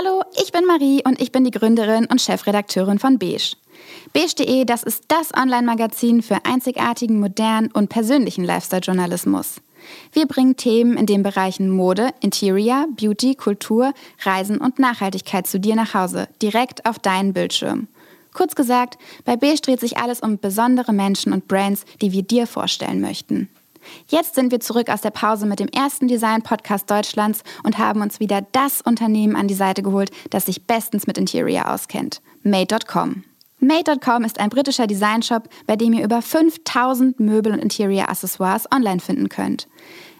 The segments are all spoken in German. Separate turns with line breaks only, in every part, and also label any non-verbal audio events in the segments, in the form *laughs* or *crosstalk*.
Hallo, ich bin Marie und ich bin die Gründerin und Chefredakteurin von Beige. Beige.de, das ist das Online-Magazin für einzigartigen, modernen und persönlichen Lifestyle-Journalismus. Wir bringen Themen in den Bereichen Mode, Interior, Beauty, Kultur, Reisen und Nachhaltigkeit zu dir nach Hause, direkt auf deinen Bildschirm. Kurz gesagt, bei Beige dreht sich alles um besondere Menschen und Brands, die wir dir vorstellen möchten. Jetzt sind wir zurück aus der Pause mit dem ersten Design-Podcast Deutschlands und haben uns wieder das Unternehmen an die Seite geholt, das sich bestens mit Interior auskennt. Made.com. Made.com ist ein britischer Designshop, bei dem ihr über 5000 Möbel und Interior-Accessoires online finden könnt.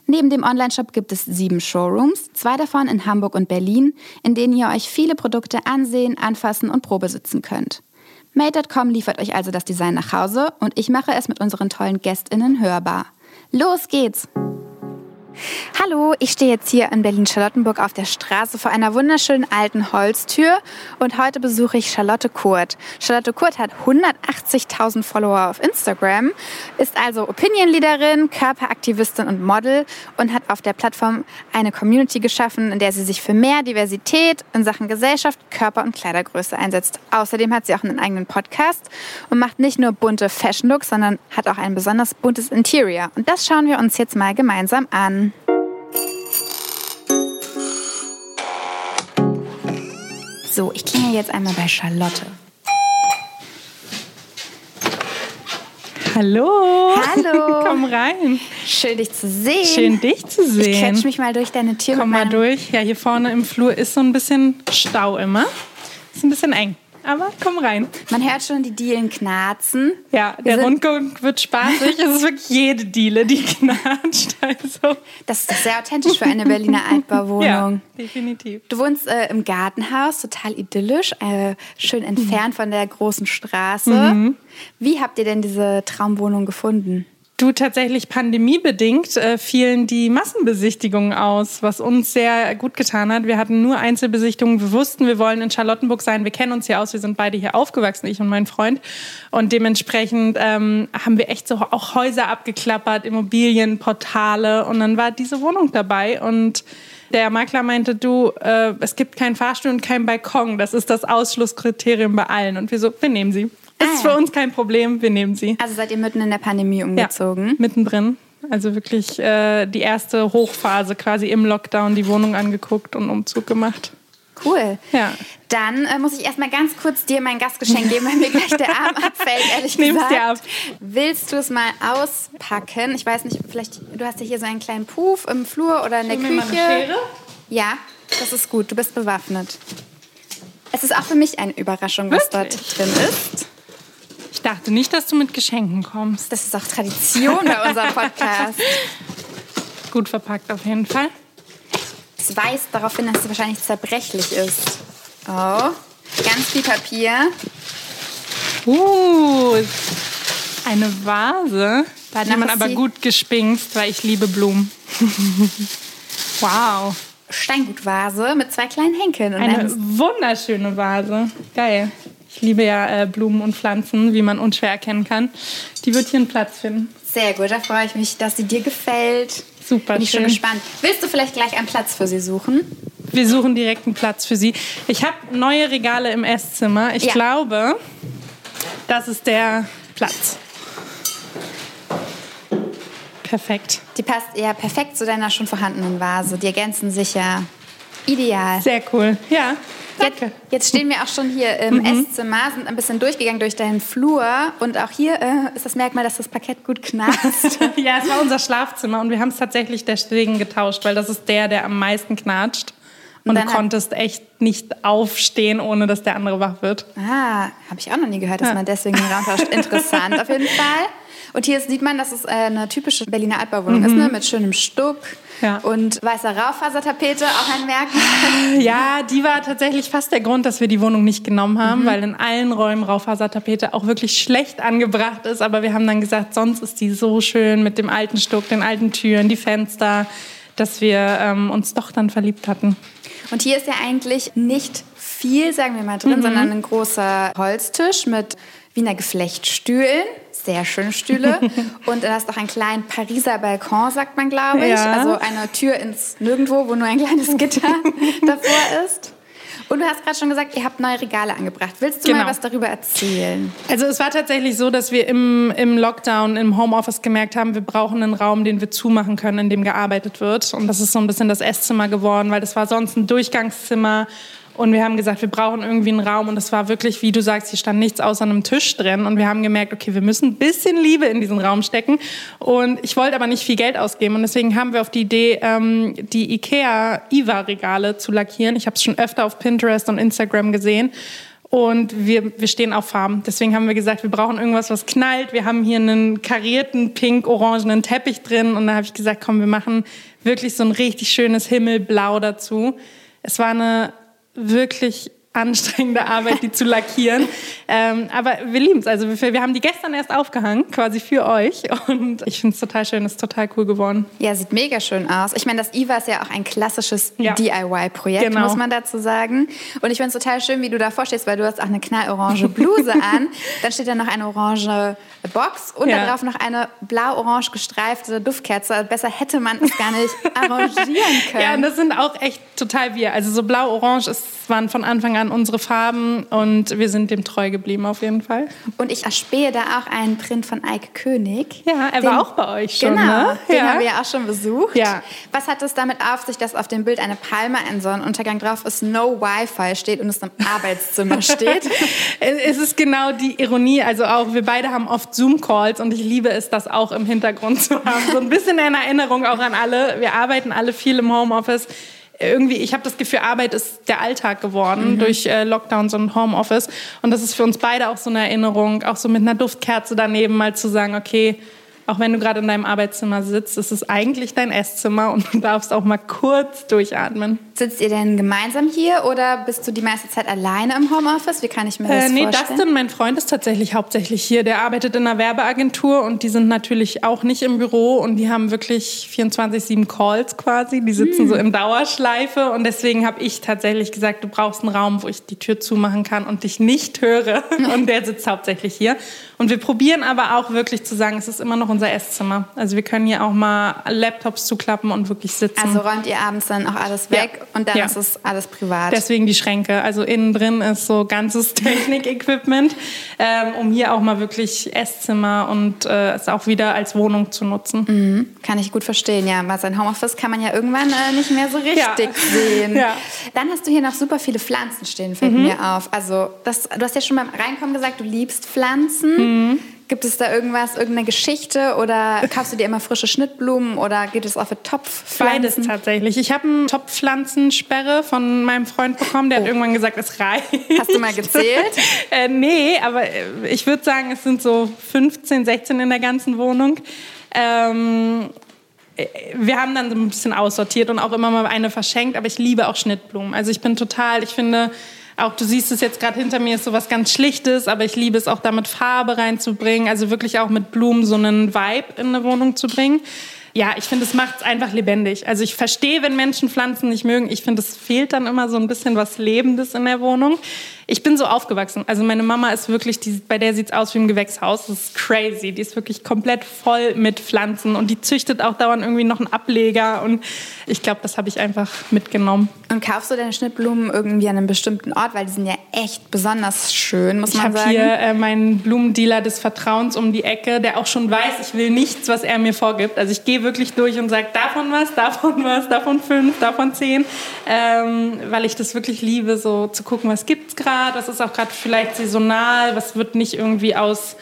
Neben dem Onlineshop gibt es sieben Showrooms, zwei davon in Hamburg und Berlin, in denen ihr euch viele Produkte ansehen, anfassen und probesitzen könnt. Made.com liefert euch also das Design nach Hause und ich mache es mit unseren tollen GästInnen hörbar. Los geht's! Hallo, ich stehe jetzt hier in Berlin-Charlottenburg auf der Straße vor einer wunderschönen alten Holztür und heute besuche ich Charlotte Kurt. Charlotte Kurt hat 180.000 Follower auf Instagram, ist also Opinion-Leaderin, Körperaktivistin und Model und hat auf der Plattform eine Community geschaffen, in der sie sich für mehr Diversität in Sachen Gesellschaft, Körper und Kleidergröße einsetzt. Außerdem hat sie auch einen eigenen Podcast und macht nicht nur bunte Fashion-Looks, sondern hat auch ein besonders buntes Interior. Und das schauen wir uns jetzt mal gemeinsam an. So, ich klinge jetzt einmal bei Charlotte.
Hallo.
Hallo. *laughs*
Komm rein.
Schön, dich zu sehen.
Schön, dich zu sehen.
Ich quetsch mich mal durch deine Tür.
Komm mal durch. Ja, hier vorne im Flur ist so ein bisschen Stau immer. Ist ein bisschen eng. Aber komm rein.
Man hört schon die Dielen knarzen.
Ja, der Rundgang wird spaßig. es ist wirklich jede Diele, die *laughs* knatscht. Also.
Das ist sehr authentisch für eine Berliner Altbauwohnung.
Ja, definitiv.
Du wohnst äh, im Gartenhaus, total idyllisch, äh, schön entfernt mhm. von der großen Straße. Mhm. Wie habt ihr denn diese Traumwohnung gefunden?
Du, tatsächlich pandemiebedingt äh, fielen die Massenbesichtigungen aus, was uns sehr gut getan hat. Wir hatten nur Einzelbesichtigungen. Wir wussten, wir wollen in Charlottenburg sein. Wir kennen uns hier aus. Wir sind beide hier aufgewachsen, ich und mein Freund. Und dementsprechend ähm, haben wir echt so auch Häuser abgeklappert, Immobilien, Portale. Und dann war diese Wohnung dabei. Und der Makler meinte, du, äh, es gibt keinen Fahrstuhl und keinen Balkon. Das ist das Ausschlusskriterium bei allen. Und wir so, wir nehmen sie. Das ah, ist für uns kein Problem, wir nehmen sie.
Also seid ihr mitten in der Pandemie umgezogen?
Ja, mittendrin. Also wirklich äh, die erste Hochphase quasi im Lockdown, die Wohnung angeguckt und Umzug gemacht.
Cool.
Ja.
Dann äh, muss ich erstmal ganz kurz dir mein Gastgeschenk geben, weil mir gleich der Arm *laughs* abfällt, ehrlich ich gesagt. Dir ab. Willst du es mal auspacken? Ich weiß nicht, vielleicht, du hast ja hier so einen kleinen Puff im Flur oder in der Küche. Mir mal eine Schere? Ja, das ist gut. Du bist bewaffnet. Es ist auch für mich eine Überraschung, was Wirklich? dort drin ist.
Ich dachte nicht, dass du mit Geschenken kommst.
Das ist auch Tradition bei unserem *laughs* Podcast.
Gut verpackt auf jeden Fall.
Es weist darauf hin, dass es wahrscheinlich zerbrechlich ist. Oh, ganz viel Papier.
Uh, eine Vase. Da hat man aber gut gespinkt, weil ich liebe Blumen. *laughs* wow.
Steingutvase mit zwei kleinen Henkeln.
eine wunderschöne Vase. Geil. Ich liebe ja äh, Blumen und Pflanzen, wie man unschwer erkennen kann. Die wird hier einen Platz finden.
Sehr gut, da freue ich mich, dass sie dir gefällt.
Super.
Bin ich schön. schon gespannt. Willst du vielleicht gleich einen Platz für sie suchen?
Wir suchen direkt einen Platz für sie. Ich habe neue Regale im Esszimmer. Ich ja. glaube, das ist der Platz. Perfekt.
Die passt ja perfekt zu deiner schon vorhandenen Vase. Die ergänzen sich ja ideal.
Sehr cool. Ja. Danke.
Jetzt stehen wir auch schon hier im mhm. Esszimmer, sind ein bisschen durchgegangen durch deinen Flur und auch hier äh, ist das Merkmal, dass das Parkett gut knarzt. *laughs*
ja, es war unser Schlafzimmer und wir haben es tatsächlich deswegen getauscht, weil das ist der, der am meisten knatscht. Und, und du konntest echt nicht aufstehen, ohne dass der andere wach wird.
Ah, habe ich auch noch nie gehört, dass ja. man deswegen den Raum tauscht. Interessant auf jeden *laughs* Fall. Und hier sieht man, dass es äh, eine typische Berliner Altbauwohnung mhm. ist, ne? mit schönem Stuck ja. und weißer Raufasertapete, auch ein Merkmal. *laughs*
Ja, die war tatsächlich fast der Grund, dass wir die Wohnung nicht genommen haben, mhm. weil in allen Räumen Raufasertapete auch wirklich schlecht angebracht ist. Aber wir haben dann gesagt, sonst ist die so schön mit dem alten Stuck, den alten Türen, die Fenster, dass wir ähm, uns doch dann verliebt hatten.
Und hier ist ja eigentlich nicht viel, sagen wir mal, drin, mhm. sondern ein großer Holztisch mit Wiener Geflechtstühlen sehr schöne Stühle. *laughs* und du hast auch einen kleinen Pariser Balkon, sagt man, glaube ich. Ja. Also eine Tür ins Nirgendwo, wo nur ein kleines Gitter *laughs* davor ist. Und du hast gerade schon gesagt, ihr habt neue Regale angebracht. Willst du
Genau.
mal was darüber erzählen?
Also es war tatsächlich so, dass wir im, im Lockdown, im Homeoffice gemerkt haben, wir brauchen einen Raum, den wir zumachen können, in dem gearbeitet wird. Und das ist so ein bisschen das Esszimmer geworden, weil das war sonst ein Durchgangszimmer. Und wir haben gesagt, wir brauchen irgendwie einen Raum. Und es war wirklich, wie du sagst, hier stand nichts außer einem Tisch drin. Und wir haben gemerkt, okay, wir müssen ein bisschen Liebe in diesen Raum stecken. Und ich wollte aber nicht viel Geld ausgeben. Und deswegen haben wir auf die Idee, ähm, die IKEA IWA-Regale zu lackieren. Ich habe es schon öfter auf Pinterest und Instagram gesehen. Und wir, wir stehen auf Farben. Deswegen haben wir gesagt, wir brauchen irgendwas, was knallt. Wir haben hier einen karierten, pink-orangenen Teppich drin. Und da habe ich gesagt, komm, wir machen wirklich so ein richtig schönes Himmelblau dazu. Es war eine wirklich anstrengende Arbeit, die zu lackieren. Ähm, aber wir lieben es. Also wir, wir haben die gestern erst aufgehangen, quasi für euch. Und ich finde es total schön, ist total cool geworden.
Ja, sieht mega schön aus. Ich meine, das IWA ist ja auch ein klassisches
Ja.
DIY-Projekt,
Genau.
muss man dazu sagen. Und ich finde es total schön, wie du davor stehst, weil du hast auch eine knallorange Bluse *laughs* an. Dann steht da noch eine orange Box und
Ja.
darauf noch eine blau-orange gestreifte Duftkerze. Besser hätte man es gar nicht *laughs* arrangieren können.
Ja, und das sind auch echt total wir. Also so blau-orange waren von Anfang an unsere Farben und wir sind dem treu geblieben auf jeden Fall.
Und ich erspähe da auch einen Print von Eike König.
Ja, er war auch bei euch schon,
Genau,
ne?
den
Ja.
haben wir ja auch schon besucht.
Ja.
Was hat es damit auf sich, dass auf dem Bild eine Palme, ein Sonnenuntergang drauf ist, no Wi-Fi steht und es im *laughs* Arbeitszimmer steht?
Es ist genau die Ironie. Also auch wir beide haben oft Zoom-Calls und ich liebe es, das auch im Hintergrund zu haben. So ein bisschen in Erinnerung auch an alle. Wir arbeiten alle viel im Homeoffice. Irgendwie, ich habe das Gefühl, Arbeit ist der Alltag geworden durch äh, Lockdowns und Homeoffice. Und das ist für uns beide auch so eine Erinnerung, auch so mit einer Duftkerze daneben mal zu sagen, okay, auch wenn du gerade in deinem Arbeitszimmer sitzt, ist es eigentlich dein Esszimmer und du darfst auch mal kurz durchatmen.
Sitzt ihr denn gemeinsam hier oder bist du die meiste Zeit alleine im Homeoffice? Wie kann ich mir das
Äh, nee,
vorstellen?
Dustin, mein Freund, ist tatsächlich hauptsächlich hier. Der arbeitet in einer Werbeagentur und die sind natürlich auch nicht im Büro und die haben wirklich 24-7 Calls quasi. Die sitzen so in Dauerschleife und deswegen habe ich tatsächlich gesagt, du brauchst einen Raum, wo ich die Tür zumachen kann und dich nicht höre. *laughs* Und der sitzt hauptsächlich hier. Und wir probieren aber auch wirklich zu sagen, es ist immer noch unser Esszimmer. Also wir können hier auch mal Laptops zuklappen und wirklich sitzen.
Also räumt ihr abends dann auch alles
Ja.
weg und dann
Ja.
ist es alles privat.
Deswegen die Schränke. Also innen drin ist so ganzes *laughs* Technik-Equipment, ähm, um hier auch mal wirklich Esszimmer und äh, es auch wieder als Wohnung zu nutzen.
Kann ich gut verstehen, ja. Mal sein Homeoffice kann man ja irgendwann äh, nicht mehr so richtig
Ja. *laughs*
sehen.
Ja.
Dann hast du hier noch super viele Pflanzen stehen, fällt
Mhm.
mir auf. Also, das, du hast ja schon beim Reinkommen gesagt, du liebst Pflanzen.
Mhm.
Gibt es da irgendwas, irgendeine Geschichte oder kaufst du dir immer frische Schnittblumen oder geht es auch für
Beides
Topfpflanzen?
tatsächlich. Ich habe eine Top-Pflanzensperre von meinem Freund bekommen. Der hat irgendwann gesagt, es reicht.
Oh. Hast du mal gezählt? *laughs*
äh, nee, aber äh, ich würde sagen, es sind so 15, 16 in der ganzen Wohnung. Ähm, äh, wir haben dann so ein bisschen aussortiert und auch immer mal eine verschenkt, aber ich liebe auch Schnittblumen. Also ich bin total, ich finde, auch du siehst es jetzt gerade hinter mir, ist so was ganz Schlichtes, aber ich liebe es auch damit Farbe reinzubringen, also wirklich auch mit Blumen so einen Vibe in eine Wohnung zu bringen. Ja, ich finde, es macht es einfach lebendig. Also ich verstehe, wenn Menschen Pflanzen nicht mögen. Ich finde, es fehlt dann immer so ein bisschen was Lebendes in der Wohnung. Ich bin so aufgewachsen. Also meine Mama ist wirklich, die, bei der sieht es aus wie im Gewächshaus. Das ist crazy. Die ist wirklich komplett voll mit Pflanzen und die züchtet auch dauernd irgendwie noch einen Ableger. Und ich glaube, das habe ich einfach mitgenommen.
Und kaufst du deine Schnittblumen irgendwie an einem bestimmten Ort? Weil die sind ja echt besonders schön, muss
Ich
man
habe
sagen.
hier äh, meinen Blumendealer des Vertrauens um die Ecke, der auch schon weiß, ich will nichts, was er mir vorgibt. Also ich gehe wirklich durch und sage davon was, davon was, davon fünf, davon zehn, ähm, weil ich das wirklich liebe, so zu gucken, was gibt's gerade, was ist auch gerade vielleicht saisonal, was wird nicht irgendwie aus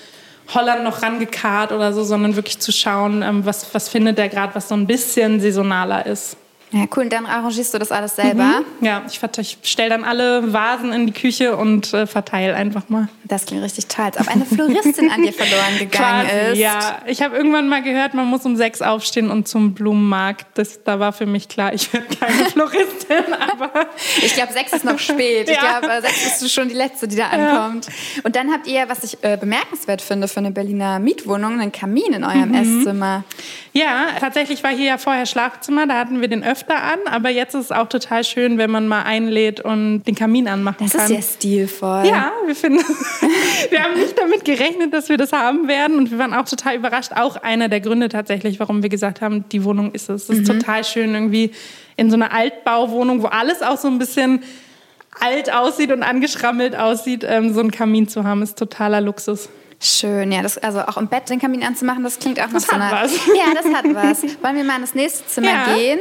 Holland noch rangekarrt oder so, sondern wirklich zu schauen, ähm, was, was findet er gerade, was so ein bisschen saisonaler ist.
Ja, cool. Und dann arrangierst du das alles selber.
Ja, ich, ich stelle dann alle Vasen in die Küche und äh, verteile einfach mal.
Das klingt richtig toll, als ob eine Floristin an dir verloren *laughs* gegangen
Quasi,
ist.
Ja, ich habe irgendwann mal gehört, man muss um sechs aufstehen und zum Blumenmarkt. Das, da war für mich klar, ich werde keine *laughs* Floristin, aber
Ich glaube, sechs ist noch spät. Ich *laughs*
Ja.
glaube, äh, sechs bist du schon die Letzte, die da ankommt. Und dann habt ihr, was ich äh, bemerkenswert finde für eine Berliner Mietwohnung, einen Kamin in eurem
Mhm.
Esszimmer.
ja, tatsächlich war hier ja vorher Schlafzimmer, da hatten wir den öfter an, aber jetzt ist es auch total schön, wenn man mal einlädt und den Kamin anmachen
Das
kann.
ist sehr stilvoll.
Ja, wir finden, *laughs* wir haben nicht damit gerechnet, dass wir das haben werden und wir waren auch total überrascht. Auch einer der Gründe tatsächlich, warum wir gesagt haben, die Wohnung ist es. Es ist total schön irgendwie in so einer Altbauwohnung, wo alles auch so ein bisschen alt aussieht und angeschrammelt aussieht, ähm, so einen Kamin zu haben, ist totaler Luxus.
Schön, ja, das, also auch im Bett den Kamin anzumachen, das klingt auch
Das
nach so einer.
was.
Ja, das hat was. Wollen wir mal in das nächste Zimmer
Ja.
gehen?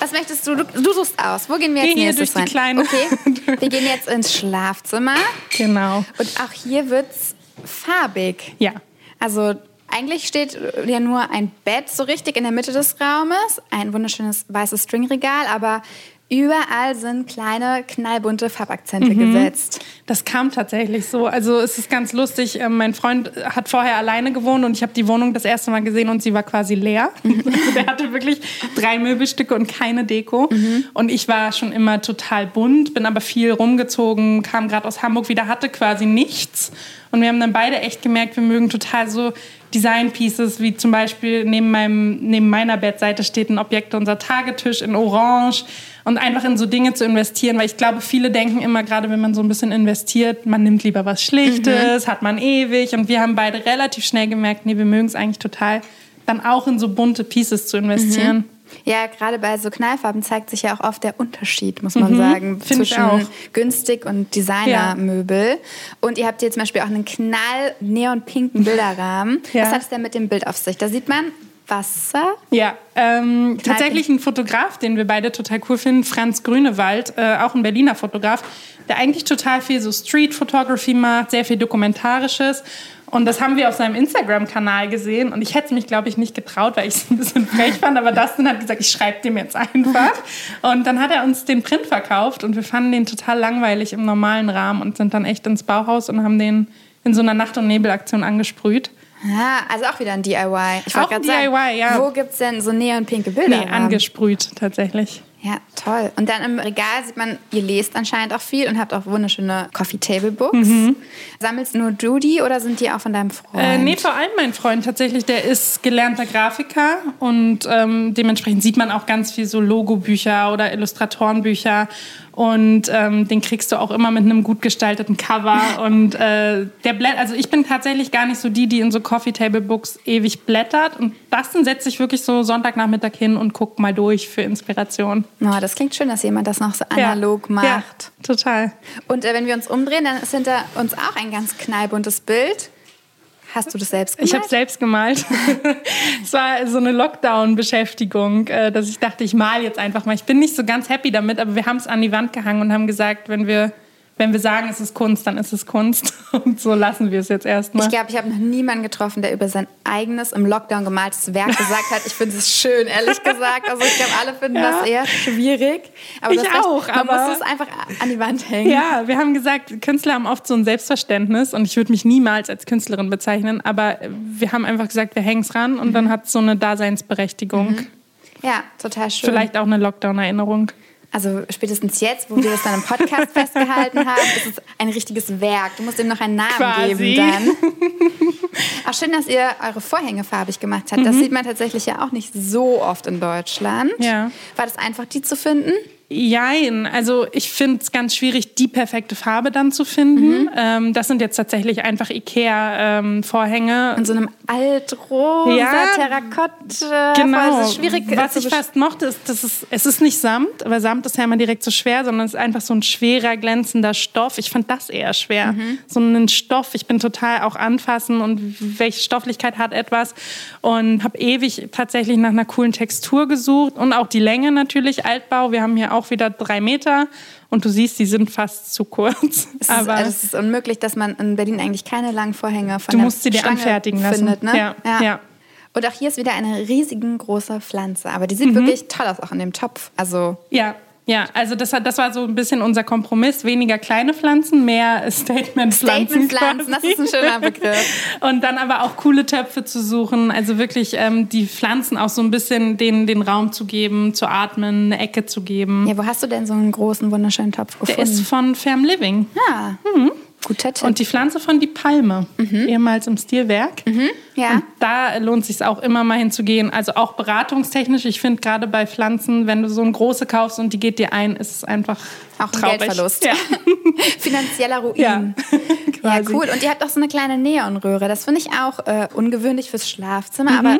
Was möchtest du? du? Du suchst aus. Wo gehen wir jetzt
Geh hier durch die
rein?
kleine-
Okay, *laughs* wir gehen jetzt ins Schlafzimmer
Genau.
und auch hier wird's farbig.
Ja.
Also eigentlich steht ja nur ein Bett so richtig in der Mitte des Raumes, ein wunderschönes weißes Stringregal, aber überall sind kleine knallbunte Farbakzente
Mhm.
gesetzt.
Das kam tatsächlich so. Also es ist ganz lustig. Ähm, Mein Freund hat vorher alleine gewohnt und ich habe die Wohnung das erste Mal gesehen und sie war quasi leer. *laughs* Also der hatte wirklich drei Möbelstücke und keine Deko. Und ich war schon immer total bunt, bin aber viel rumgezogen, kam gerade aus Hamburg wieder, hatte quasi nichts. Und wir haben dann beide echt gemerkt, wir mögen total so Design-Pieces, wie zum Beispiel neben, meinem, neben meiner Bettseite steht ein Objekt, unser Tagetisch in Orange und einfach in so Dinge zu investieren, weil ich glaube, viele denken immer, gerade wenn man so ein bisschen investiert, man nimmt lieber was Schlichtes, hat man ewig und wir haben beide relativ schnell gemerkt, nee, wir mögen es eigentlich total, dann auch in so bunte Pieces zu investieren.
Ja, gerade bei so Knallfarben zeigt sich ja auch oft der Unterschied, muss man sagen,
Mhm. ich
zwischen günstig und Designermöbel. Und ihr habt hier zum Beispiel auch einen knall neonpinken Bilderrahmen.
Ja.
Was hat es denn mit dem Bild auf sich? Da sieht man Wasser.
Ja, ähm, tatsächlich ein Fotograf, den wir beide total cool finden, Franz Grünewald, äh, auch ein Berliner Fotograf, der eigentlich total viel so Street Photography macht, sehr viel Dokumentarisches. Und das haben wir auf seinem Instagram-Kanal gesehen. Und ich hätte es mich, glaube ich, nicht getraut, weil ich es ein bisschen frech fand. Aber Dustin hat gesagt, ich schreibe dem jetzt einfach. Und dann hat er uns den Print verkauft und wir fanden den total langweilig im normalen Rahmen und sind dann echt ins Bauhaus und haben den in so einer Nacht- und Nebelaktion angesprüht.
Ja, also auch wieder ein DIY. Ich
Auch ein
gerade sagen,
DIY, ja.
wo gibt es denn so neonpinke Bilder?
Nee, angesprüht tatsächlich.
Ja, toll. Und dann im Regal sieht man, ihr lest anscheinend auch viel und habt auch wunderschöne Coffee Table Books. Sammelst nur die oder sind die auch von deinem Freund?
Äh, nee, vor allem mein Freund tatsächlich, der ist gelernter Grafiker und ähm, dementsprechend sieht man auch ganz viel so Logobücher oder Illustratorenbücher und ähm, den kriegst du auch immer mit einem gut gestalteten Cover und äh, der blättert, also ich bin tatsächlich gar nicht so die, die in so Coffee Table Books ewig blättert und das dann setzt sich wirklich so Sonntagnachmittag hin und guckt mal durch für Inspiration.
Oh, das klingt schön, dass jemand das noch so
Ja.
analog macht.
Ja, total.
Und äh, wenn wir uns umdrehen, dann ist hinter uns auch ein ganz knallbuntes Bild. Hast du das selbst
Ich
gemacht?
habe selbst gemalt. *laughs* es war so eine Lockdown-Beschäftigung, äh, dass ich dachte, ich mal jetzt einfach mal. Ich bin nicht so ganz happy damit, aber wir haben es an die Wand gehangen und haben gesagt, wenn wir, wenn wir sagen, es ist Kunst, dann ist es Kunst. *laughs* Und so lassen wir es jetzt erstmal.
Ich glaube, ich habe noch niemanden getroffen, der über sein eigenes im Lockdown gemaltes Werk gesagt hat. Ich finde es schön, ehrlich *laughs* gesagt. Also ich glaube, alle finden
Ja.
das eher schwierig. Aber
Ich
hast recht,
auch,
Man
aber-
muss es einfach an die Wand hängen.
Ja, wir haben gesagt, Künstler haben oft so ein Selbstverständnis und ich würde mich niemals als Künstlerin bezeichnen, aber wir haben einfach gesagt, wir hängen es ran und dann hat es so eine Daseinsberechtigung.
Ja, total schön.
Vielleicht auch eine Lockdown-Erinnerung.
Also spätestens jetzt, wo wir das dann im Podcast *laughs* festgehalten haben, ist es ein richtiges Werk. Du musst ihm noch einen Namen
Quasi.
geben dann. *laughs* Auch schön, dass ihr eure Vorhänge farbig gemacht habt. Das sieht man tatsächlich ja auch nicht so oft in Deutschland.
Ja.
War das einfach, die zu finden?
Jein, also ich finde es ganz schwierig, die perfekte Farbe dann zu finden. Ähm, das sind jetzt tatsächlich einfach Ikea-Vorhänge.
In so einem altrosa
Ja,
Terrakott. äh,
Genau.
ist schwierig. äh,
Was ich fast mochte, ist, dass es, es ist nicht Samt, aber Samt ist ja immer direkt so schwer, sondern es ist einfach so ein schwerer, glänzender Stoff. Ich fand das eher schwer.
Mhm.
So einen Stoff. Ich bin total auch anfassen und welche Stofflichkeit hat etwas. Und habe ewig tatsächlich nach einer coolen Textur gesucht und auch die Länge natürlich. Altbau. Wir haben hier auch wieder drei Meter und du siehst, die sind fast zu kurz. *laughs*
Es ist,
aber
äh, das ist unmöglich, dass man in Berlin eigentlich keine langen Vorhänge von
Du musst sie dir
Stange
anfertigen lassen.
findet. Ne?
Ja, ja.
Und auch hier ist wieder eine riesige große Pflanze. Aber die sieht
Mhm.
wirklich toll aus, auch in dem Topf. Also
Ja, ja, also das, hat, das war so ein bisschen unser Kompromiss. Weniger kleine Pflanzen, mehr *laughs* Statement-Pflanzen.
Statementpflanzen, das ist ein schöner Begriff. *laughs*
Und dann aber auch coole Töpfe zu suchen. Also wirklich ähm, die Pflanzen auch so ein bisschen den, den Raum zu geben, zu atmen, eine Ecke zu geben.
Ja, wo hast du denn so einen großen, wunderschönen Topf
Der
gefunden?
ist von Farm Living.
ah, guter Tipp.
Und die Pflanze von Die Palme, ehemals im Stilwerk.
ja.
Und da lohnt sich auch immer mal hinzugehen. Also auch beratungstechnisch. Ich finde gerade bei Pflanzen, wenn du so eine große kaufst und die geht dir ein, ist es einfach
Auch ein
traurig.
Geldverlust.
Ja. *laughs*
Finanzieller Ruin.
Ja, *laughs*
Ja, cool. Und ihr habt auch so eine kleine Neonröhre. Das finde ich auch äh, ungewöhnlich fürs Schlafzimmer,
Mhm.
aber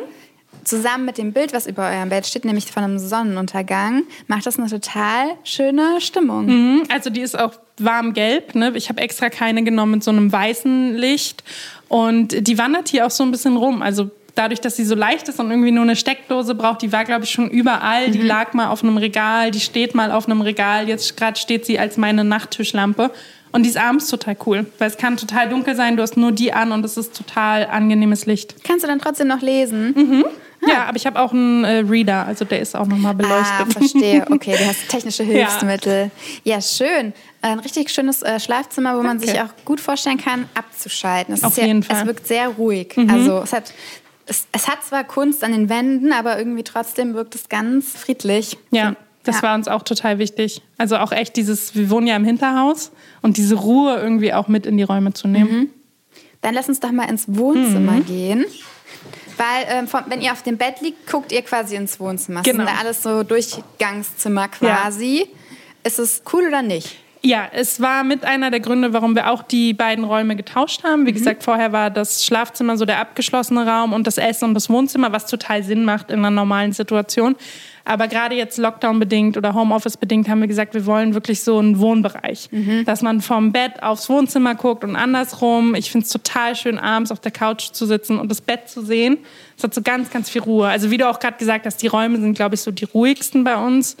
zusammen mit dem Bild, was über eurem Bett steht, nämlich von einem Sonnenuntergang, macht das eine total schöne Stimmung.
Mhm, also die ist auch warm gelb. Ne? Ich habe extra keine genommen mit so einem weißen Licht. Und die wandert hier auch so ein bisschen rum. Also dadurch, dass sie so leicht ist und irgendwie nur eine Steckdose braucht, die war, glaube ich, schon überall. Mhm. Die lag mal auf einem Regal, die steht mal auf einem Regal. Jetzt gerade steht sie als meine Nachttischlampe. Und die ist abends total cool, weil es kann total dunkel sein, du hast nur die an und es ist total angenehmes Licht.
Kannst du dann trotzdem noch lesen?
Mhm. Ja, aber ich habe auch einen äh, Reader, also der ist auch nochmal beleuchtet.
Ah, verstehe. Okay, du hast technische *laughs* Hilfsmittel. Ja, ja schön. Ein richtig schönes äh, Schlafzimmer, wo man okay. sich auch gut vorstellen kann, abzuschalten. Es
Auf jeden
ja,
Fall.
Es wirkt sehr ruhig. Mhm. Also es hat, es, es, hat zwar Kunst an den Wänden, aber irgendwie trotzdem wirkt es ganz friedlich.
Ja. Das ja. war uns auch total wichtig. Also auch echt dieses, wir wohnen ja im Hinterhaus und diese Ruhe irgendwie auch mit in die Räume zu nehmen. Mhm.
Dann lass uns doch mal ins Wohnzimmer mhm. gehen. Weil, ähm, von, wenn ihr auf dem Bett liegt, guckt ihr quasi ins Wohnzimmer. Genau. Sind da alles so Durchgangszimmer quasi. Ja. Ist es cool oder nicht?
Ja, es war mit einer der Gründe, warum wir auch die beiden Räume getauscht haben. Wie mhm. gesagt, vorher war das Schlafzimmer so der abgeschlossene Raum und das Essen und das Wohnzimmer, was total Sinn macht in einer normalen Situation. Aber gerade jetzt Lockdown-bedingt oder Homeoffice-bedingt haben wir gesagt, wir wollen wirklich so einen Wohnbereich. Mhm. Dass man vom Bett aufs Wohnzimmer guckt und andersrum. Ich finde es total schön, abends auf der Couch zu sitzen und das Bett zu sehen. Es hat so ganz, ganz viel Ruhe. Also wie du auch gerade gesagt hast, die Räume sind, glaube ich, so die ruhigsten bei uns.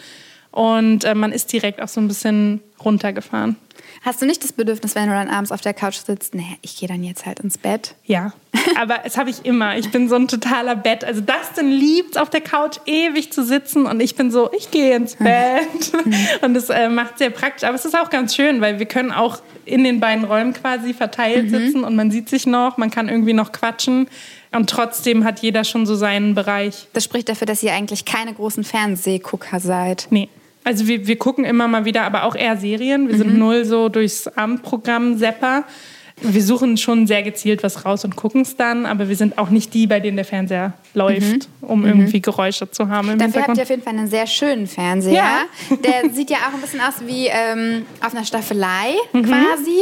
Und äh, man ist direkt auch so ein bisschen runtergefahren.
Hast du nicht das Bedürfnis, wenn du dann abends auf der Couch sitzt, nee, ich gehe dann jetzt halt ins Bett?
Ja, aber das habe ich immer. Ich bin so ein totaler Bett. Also Dustin liebt auf der Couch ewig zu sitzen und ich bin so, ich gehe ins hm. Bett. und das äh, macht sehr praktisch. Aber es ist auch ganz schön, weil wir können auch in den beiden Räumen quasi verteilt mhm. sitzen und man sieht sich noch, man kann irgendwie noch quatschen. Und trotzdem hat jeder schon so seinen Bereich.
Das spricht dafür, dass ihr eigentlich keine großen Fernsehgucker seid.
Nee. Also wir, wir gucken immer mal wieder, aber auch eher Serien. Wir mhm. sind null so durchs Abendprogramm Sepper. Wir suchen schon sehr gezielt was raus und gucken es dann, aber wir sind auch nicht die, bei denen der Fernseher läuft, mhm. um mhm. irgendwie Geräusche zu haben. Im
Dafür habt ihr auf jeden Fall einen sehr schönen Fernseher. Ja. *laughs* Der sieht ja auch ein bisschen aus wie ähm, auf einer Staffelei mhm. quasi.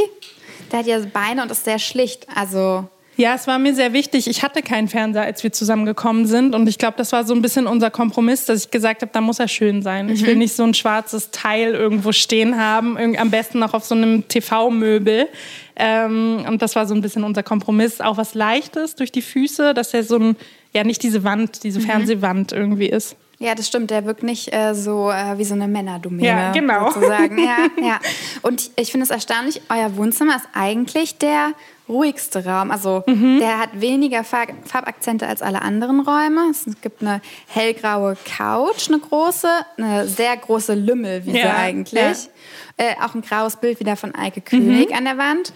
Der hat ja Beine und ist sehr schlicht. Also
ja, es war mir sehr wichtig. Ich hatte keinen Fernseher, als wir zusammengekommen sind. Und ich glaube, das war so ein bisschen unser Kompromiss, dass ich gesagt habe, da muss er schön sein. Mhm. Ich will mhm. nicht so ein schwarzes Teil irgendwo stehen haben, am besten noch auf so einem TV-Möbel. Ähm, und das war so ein bisschen unser Kompromiss. Auch was Leichtes durch die Füße, dass er so ein, ja, nicht diese Wand, diese mhm. Fernsehwand irgendwie ist.
Ja, das stimmt. Der wirkt nicht äh, so äh, wie so eine Männerdomäne.
Ja, genau.
Sozusagen. Ja, ja. *laughs* Und ich finde es erstaunlich, euer Wohnzimmer ist eigentlich der ruhigste Raum. Also mhm. der hat weniger Farb Farbakzente als alle anderen Räume. Es gibt eine hellgraue Couch, eine große, eine sehr große Lümmelwiese ja, eigentlich. Ja. Äh, auch ein graues Bild wieder von Eike König mhm. an der Wand.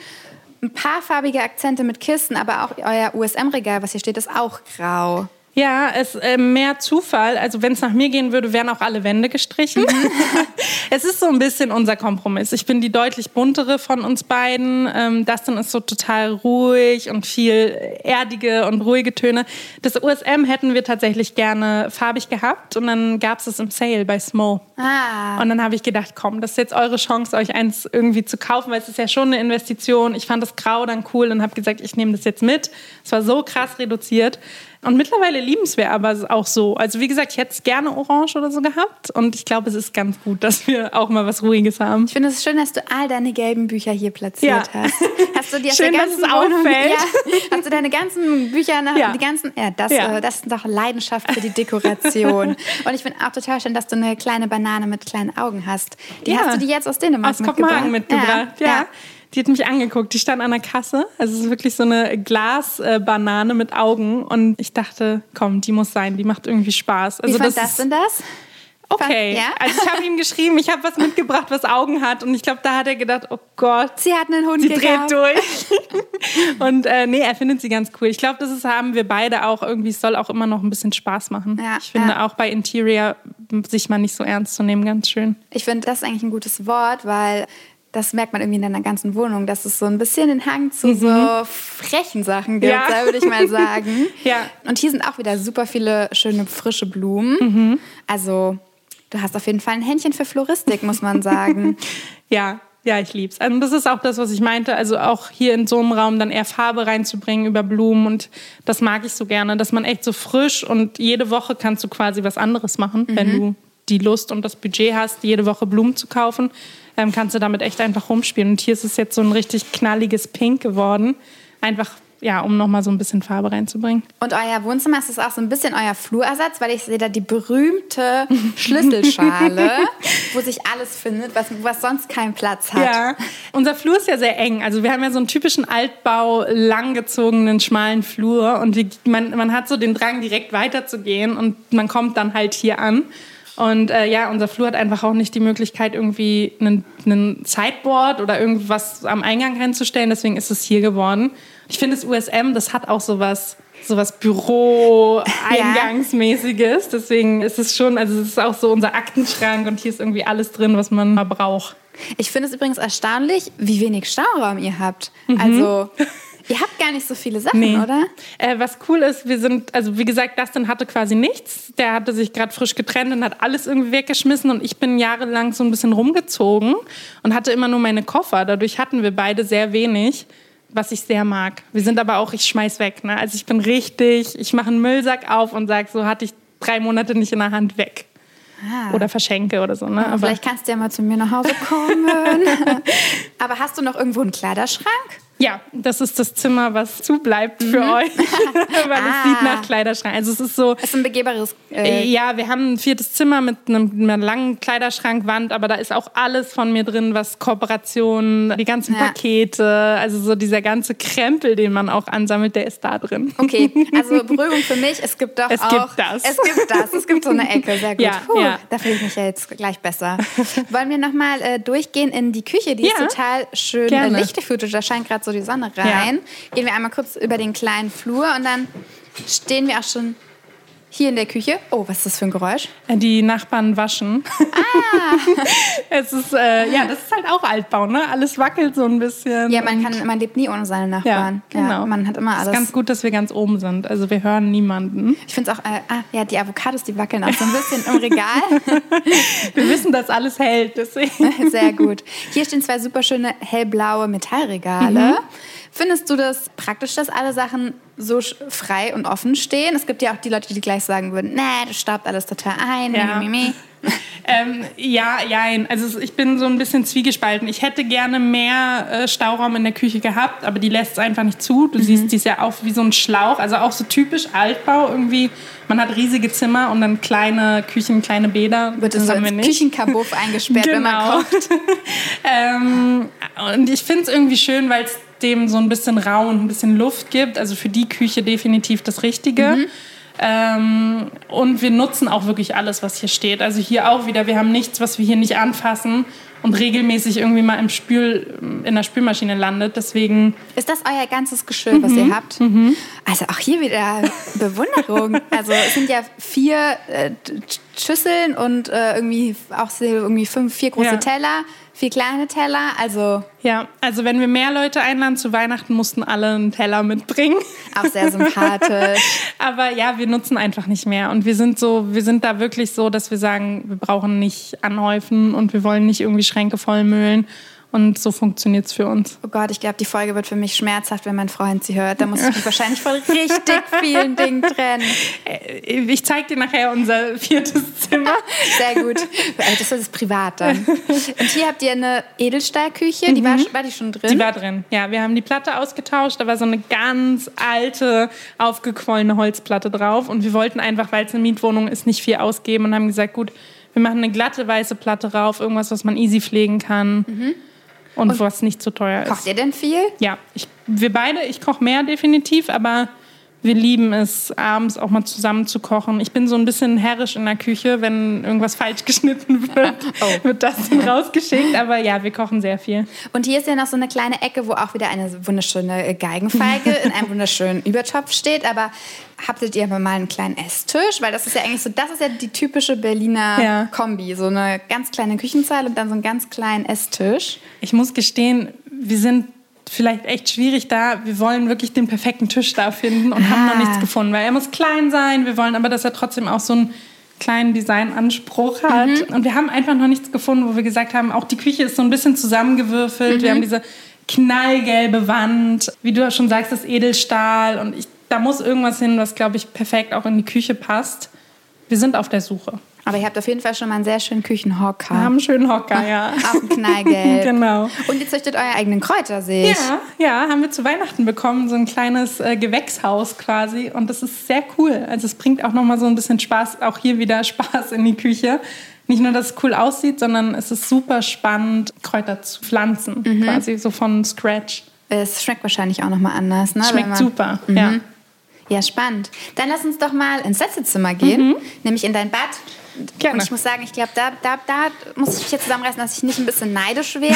Ein paar farbige Akzente mit Kissen, aber auch euer USM-Regal, was hier steht, ist auch grau.
Ja, es äh, mehr Zufall. Also wenn es nach mir gehen würde, wären auch alle Wände gestrichen. Mhm. *laughs* es ist so ein bisschen unser Kompromiss. Ich bin die deutlich buntere von uns beiden. Ähm, Dustin ist so total ruhig und viel erdige und ruhige Töne. Das USM hätten wir tatsächlich gerne farbig gehabt und dann gab es es im Sale bei Smo. Ah. Und dann habe ich gedacht, komm, das ist jetzt eure Chance, euch eins irgendwie zu kaufen, weil es ist ja schon eine Investition. Ich fand das Grau dann cool und habe gesagt, ich nehme das jetzt mit. Es war so krass reduziert. Und mittlerweile lieben es wir aber auch so. Also wie gesagt, ich hätte es gerne orange oder so gehabt. Und ich glaube, es ist ganz gut, dass wir auch mal was Ruhiges haben.
Ich finde es schön, dass du all deine gelben Bücher hier platziert ja. hast. Hast du aus *laughs*
schön, dass es auffällt.
Ja, hast du deine ganzen Bücher, nach, ja. die ganzen, ja, das, ja. Äh, das ist doch Leidenschaft für die Dekoration. *laughs* Und ich finde auch total schön, dass du eine kleine Banane mit kleinen Augen hast. Die hast du die jetzt aus Dänemark
aus mitgebracht? Kopenhagen mitgebracht, ja. Die hat mich angeguckt. Die stand an der Kasse. Also es ist wirklich so eine Glasbanane mit Augen. Und ich dachte, komm, die muss sein. Die macht irgendwie Spaß. Also
Wie fand das denn das?
Okay, ja? also ich habe ihm geschrieben, ich habe was mitgebracht, was Augen hat und ich glaube, da hat er gedacht, oh Gott,
sie hat einen Hund,
sie dreht durch. *laughs* und äh, nee, er findet sie ganz cool. Ich glaube, das ist, haben wir beide auch irgendwie, es soll auch immer noch ein bisschen Spaß machen. Ja, ich finde ja. auch bei Interior sich mal nicht so ernst zu nehmen, ganz schön.
Ich finde, das ist eigentlich ein gutes Wort, weil das merkt man irgendwie in deiner ganzen Wohnung, dass es so ein bisschen den Hang zu mhm. so frechen Sachen gibt, ja. würde ich mal *laughs* sagen.
ja.
Und hier sind auch wieder super viele schöne frische Blumen. Mhm. Also du hast auf jeden Fall ein Händchen für Floristik, muss man sagen. *laughs*
ja, Ja, ich lieb's. Also das ist auch das, was ich meinte. Also auch hier in so einem Raum dann eher Farbe reinzubringen über Blumen und das mag ich so gerne, dass man echt so frisch und jede Woche kannst du quasi was anderes machen, mhm. wenn du die Lust und das Budget hast, jede Woche Blumen zu kaufen, ähm, kannst du damit echt einfach rumspielen. Und hier ist es jetzt so ein richtig knalliges Pink geworden. Einfach ja, um nochmal so ein bisschen Farbe reinzubringen.
Und euer Wohnzimmer ist auch so ein bisschen euer Flurersatz, weil ich sehe da die berühmte *laughs* Schlüsselschale, wo sich alles findet, was, was sonst keinen Platz hat.
Ja, unser Flur ist ja sehr eng. Also wir haben ja so einen typischen Altbau, langgezogenen, schmalen Flur und die, man, man hat so den Drang, direkt weiterzugehen und man kommt dann halt hier an. Und äh, ja, unser Flur hat einfach auch nicht die Möglichkeit, irgendwie einen, einen Sideboard oder irgendwas am Eingang reinzustellen. Deswegen ist es hier geworden. Ich finde, das USM, das hat auch sowas sowas Büro-Eingangsmäßiges. Deswegen ist es schon, also es ist auch so unser Aktenschrank und hier ist irgendwie alles drin, was man mal braucht.
Ich finde es übrigens erstaunlich, wie wenig Stauraum ihr habt. Mhm. Also *laughs* Ihr habt gar nicht so viele Sachen, nee. oder?
Äh, was cool ist, wir sind, also wie gesagt, Dustin hatte quasi nichts. Der hatte sich gerade frisch getrennt und hat alles irgendwie weggeschmissen und ich bin jahrelang so ein bisschen rumgezogen und hatte immer nur meine Koffer. Dadurch hatten wir beide sehr wenig was ich sehr mag. Wir sind aber auch, ich schmeiß weg. Ne? Also ich bin richtig, ich mache einen Müllsack auf und sage, so hatte ich drei Monate nicht in der Hand weg. Ah. Oder verschenke oder so. Ne?
Aber Vielleicht kannst du ja mal zu mir nach Hause kommen. *laughs* aber hast du noch irgendwo einen Kleiderschrank?
Ja, das ist das Zimmer, was zubleibt für mhm. euch, *laughs* weil ah. es sieht nach Kleiderschrank. Also es ist so.
Es ist ein begehbares.
Äh ja, wir haben ein viertes Zimmer mit, einem, mit einer langen Kleiderschrankwand, aber da ist auch alles von mir drin, was Kooperationen, die ganzen ja. Pakete, also so dieser ganze Krempel, den man auch ansammelt, der ist da drin.
Okay, *laughs* also Beruhigung für mich. Es gibt doch
es
auch.
Gibt das.
Es gibt das. Es gibt so eine Ecke. Sehr gut. *laughs* Ja, Puh, ja. Da fühle ich mich ja jetzt gleich besser. Wollen wir nochmal äh, durchgehen in die Küche? Die ist total schön äh, lichtgeführt. Da scheint gerade so die Sonne rein. Ja. Gehen wir einmal kurz über den kleinen Flur und dann stehen wir auch schon hier in der Küche. Oh, was ist das für ein Geräusch?
Äh, die Nachbarn waschen. Ah. *laughs* es ist, äh, ja, das ist halt auch Altbau, ne? Alles wackelt so ein bisschen.
Ja, man, kann, man lebt nie ohne seine Nachbarn. Ja, genau. Ja, man hat immer alles.
Es ist ganz gut, dass wir ganz oben sind. Also wir hören niemanden.
Ich finde es auch, äh, ah, ja, die Avocados, die wackeln auch so ein bisschen im Regal. *laughs*
wir wissen, dass alles hält, deswegen. *laughs*
Sehr gut. Hier stehen zwei super schöne hellblaue Metallregale. Mhm. Findest du das praktisch, dass alle Sachen so frei und offen stehen? Es gibt ja auch die Leute, die gleich sagen würden, nee, das staubt alles total ein.
Ja. *laughs* ähm, ja, ja, also ich bin so ein bisschen zwiegespalten. Ich hätte gerne mehr äh, Stauraum in der Küche gehabt, aber die lässt es einfach nicht zu. Du mhm. siehst, die ist ja auch wie so ein Schlauch, also auch so typisch Altbau irgendwie. Man hat riesige Zimmer und dann kleine Küchen, kleine Bäder.
Wird das so haben wir nicht. Küchenkabuff *laughs* eingesperrt, genau. wenn man genau. kocht. *laughs*
ähm, und ich finde es irgendwie schön, weil es dem so ein bisschen Raum und ein bisschen Luft gibt. Also für die Küche definitiv das Richtige. Mhm. Ähm, und wir nutzen auch wirklich alles, was hier steht. Also hier auch wieder, wir haben nichts, was wir hier nicht anfassen und regelmäßig irgendwie mal im Spül, in der Spülmaschine landet. Deswegen.
Ist das euer ganzes Geschirr, mhm. was ihr habt? Mhm. Also auch hier wieder Bewunderung. also es sind ja vier äh, Schüsseln und äh, irgendwie auch irgendwie fünf, vier große ja. Teller vier kleine Teller. Also
ja, also wenn wir mehr Leute einladen zu Weihnachten, mussten alle einen Teller mitbringen.
Auch sehr sympathisch. *laughs*
Aber ja, wir nutzen einfach nicht mehr und wir sind so, wir sind da wirklich so, dass wir sagen, wir brauchen nicht anhäufen und wir wollen nicht irgendwie Schränke vollmüllen und so funktioniert es für uns.
Oh Gott, ich glaube, die Folge wird für mich schmerzhaft, wenn mein Freund sie hört. Da muss ich mich *laughs* wahrscheinlich von richtig vielen Dingen trennen.
Äh, ich zeige dir nachher unser viertes Zimmer. *laughs*
Sehr gut. Äh, das ist privat dann. Und hier habt ihr eine Edelstahlküche. Die war, mhm. war die schon drin?
Die war drin, ja. Wir haben die Platte ausgetauscht. Da war so eine ganz alte, aufgequollene Holzplatte drauf. Und wir wollten einfach, weil es eine Mietwohnung ist, nicht viel ausgeben und haben gesagt, gut, wir machen eine glatte weiße Platte drauf, irgendwas, was man easy pflegen kann. Mhm und, und was nicht zu so teuer ist.
Kocht ihr denn viel?
Ja, ich, wir beide, ich koche mehr definitiv, aber wir lieben es, abends auch mal zusammen zu kochen. Ich bin so ein bisschen herrisch in der Küche, wenn irgendwas falsch *laughs* geschnitten wird, oh. wird das dann rausgeschickt. Aber ja, wir kochen sehr viel.
Und hier ist ja noch so eine kleine Ecke, wo auch wieder eine wunderschöne Geigenfeige in einem wunderschönen *laughs* Übertopf steht. Aber habtet ihr mal einen kleinen Esstisch? Weil das ist ja eigentlich so, das ist ja die typische Berliner ja. Kombi. So eine ganz kleine Küchenzeile und dann so einen ganz kleinen Esstisch.
Ich muss gestehen, wir sind vielleicht echt schwierig da. Wir wollen wirklich den perfekten Tisch da finden und ah. haben noch nichts gefunden, weil er muss klein sein. Wir wollen aber, dass er trotzdem auch so ein kleinen Designanspruch hat.
Mhm.
Und wir haben einfach noch nichts gefunden, wo wir gesagt haben, auch die Küche ist so ein bisschen zusammengewürfelt. Wir haben diese knallgelbe Wand, wie du schon sagst, das Edelstahl. Und ich, da muss irgendwas hin, was, glaube ich, perfekt auch in die Küche passt. Wir sind auf der Suche.
Aber ihr habt auf jeden Fall schon mal einen sehr schönen Küchenhocker.
Wir haben einen schönen Hocker, ja.
Auch ein Knallgelb. *laughs*
genau.
Und ihr züchtet eure eigenen Kräuter, sehe ich.
Ja, ja, haben wir zu Weihnachten bekommen, so ein kleines äh, Gewächshaus quasi. Und das ist sehr cool. Also es bringt auch nochmal so ein bisschen Spaß, auch hier wieder *laughs* Spaß in die Küche. Nicht nur, dass es cool aussieht, sondern es ist super spannend, Kräuter zu pflanzen,
Mhm.
quasi so von Scratch.
Es schmeckt wahrscheinlich auch nochmal anders. Ne?
Schmeckt
man-
super,
Mhm.
ja.
Ja, spannend. Dann lass uns doch mal ins letzte Zimmer gehen, nämlich in dein Bad.
Mhm. Gerne.
Und ich muss sagen, ich glaube, da, da, da muss ich mich jetzt zusammenreißen, dass ich nicht ein bisschen neidisch werde,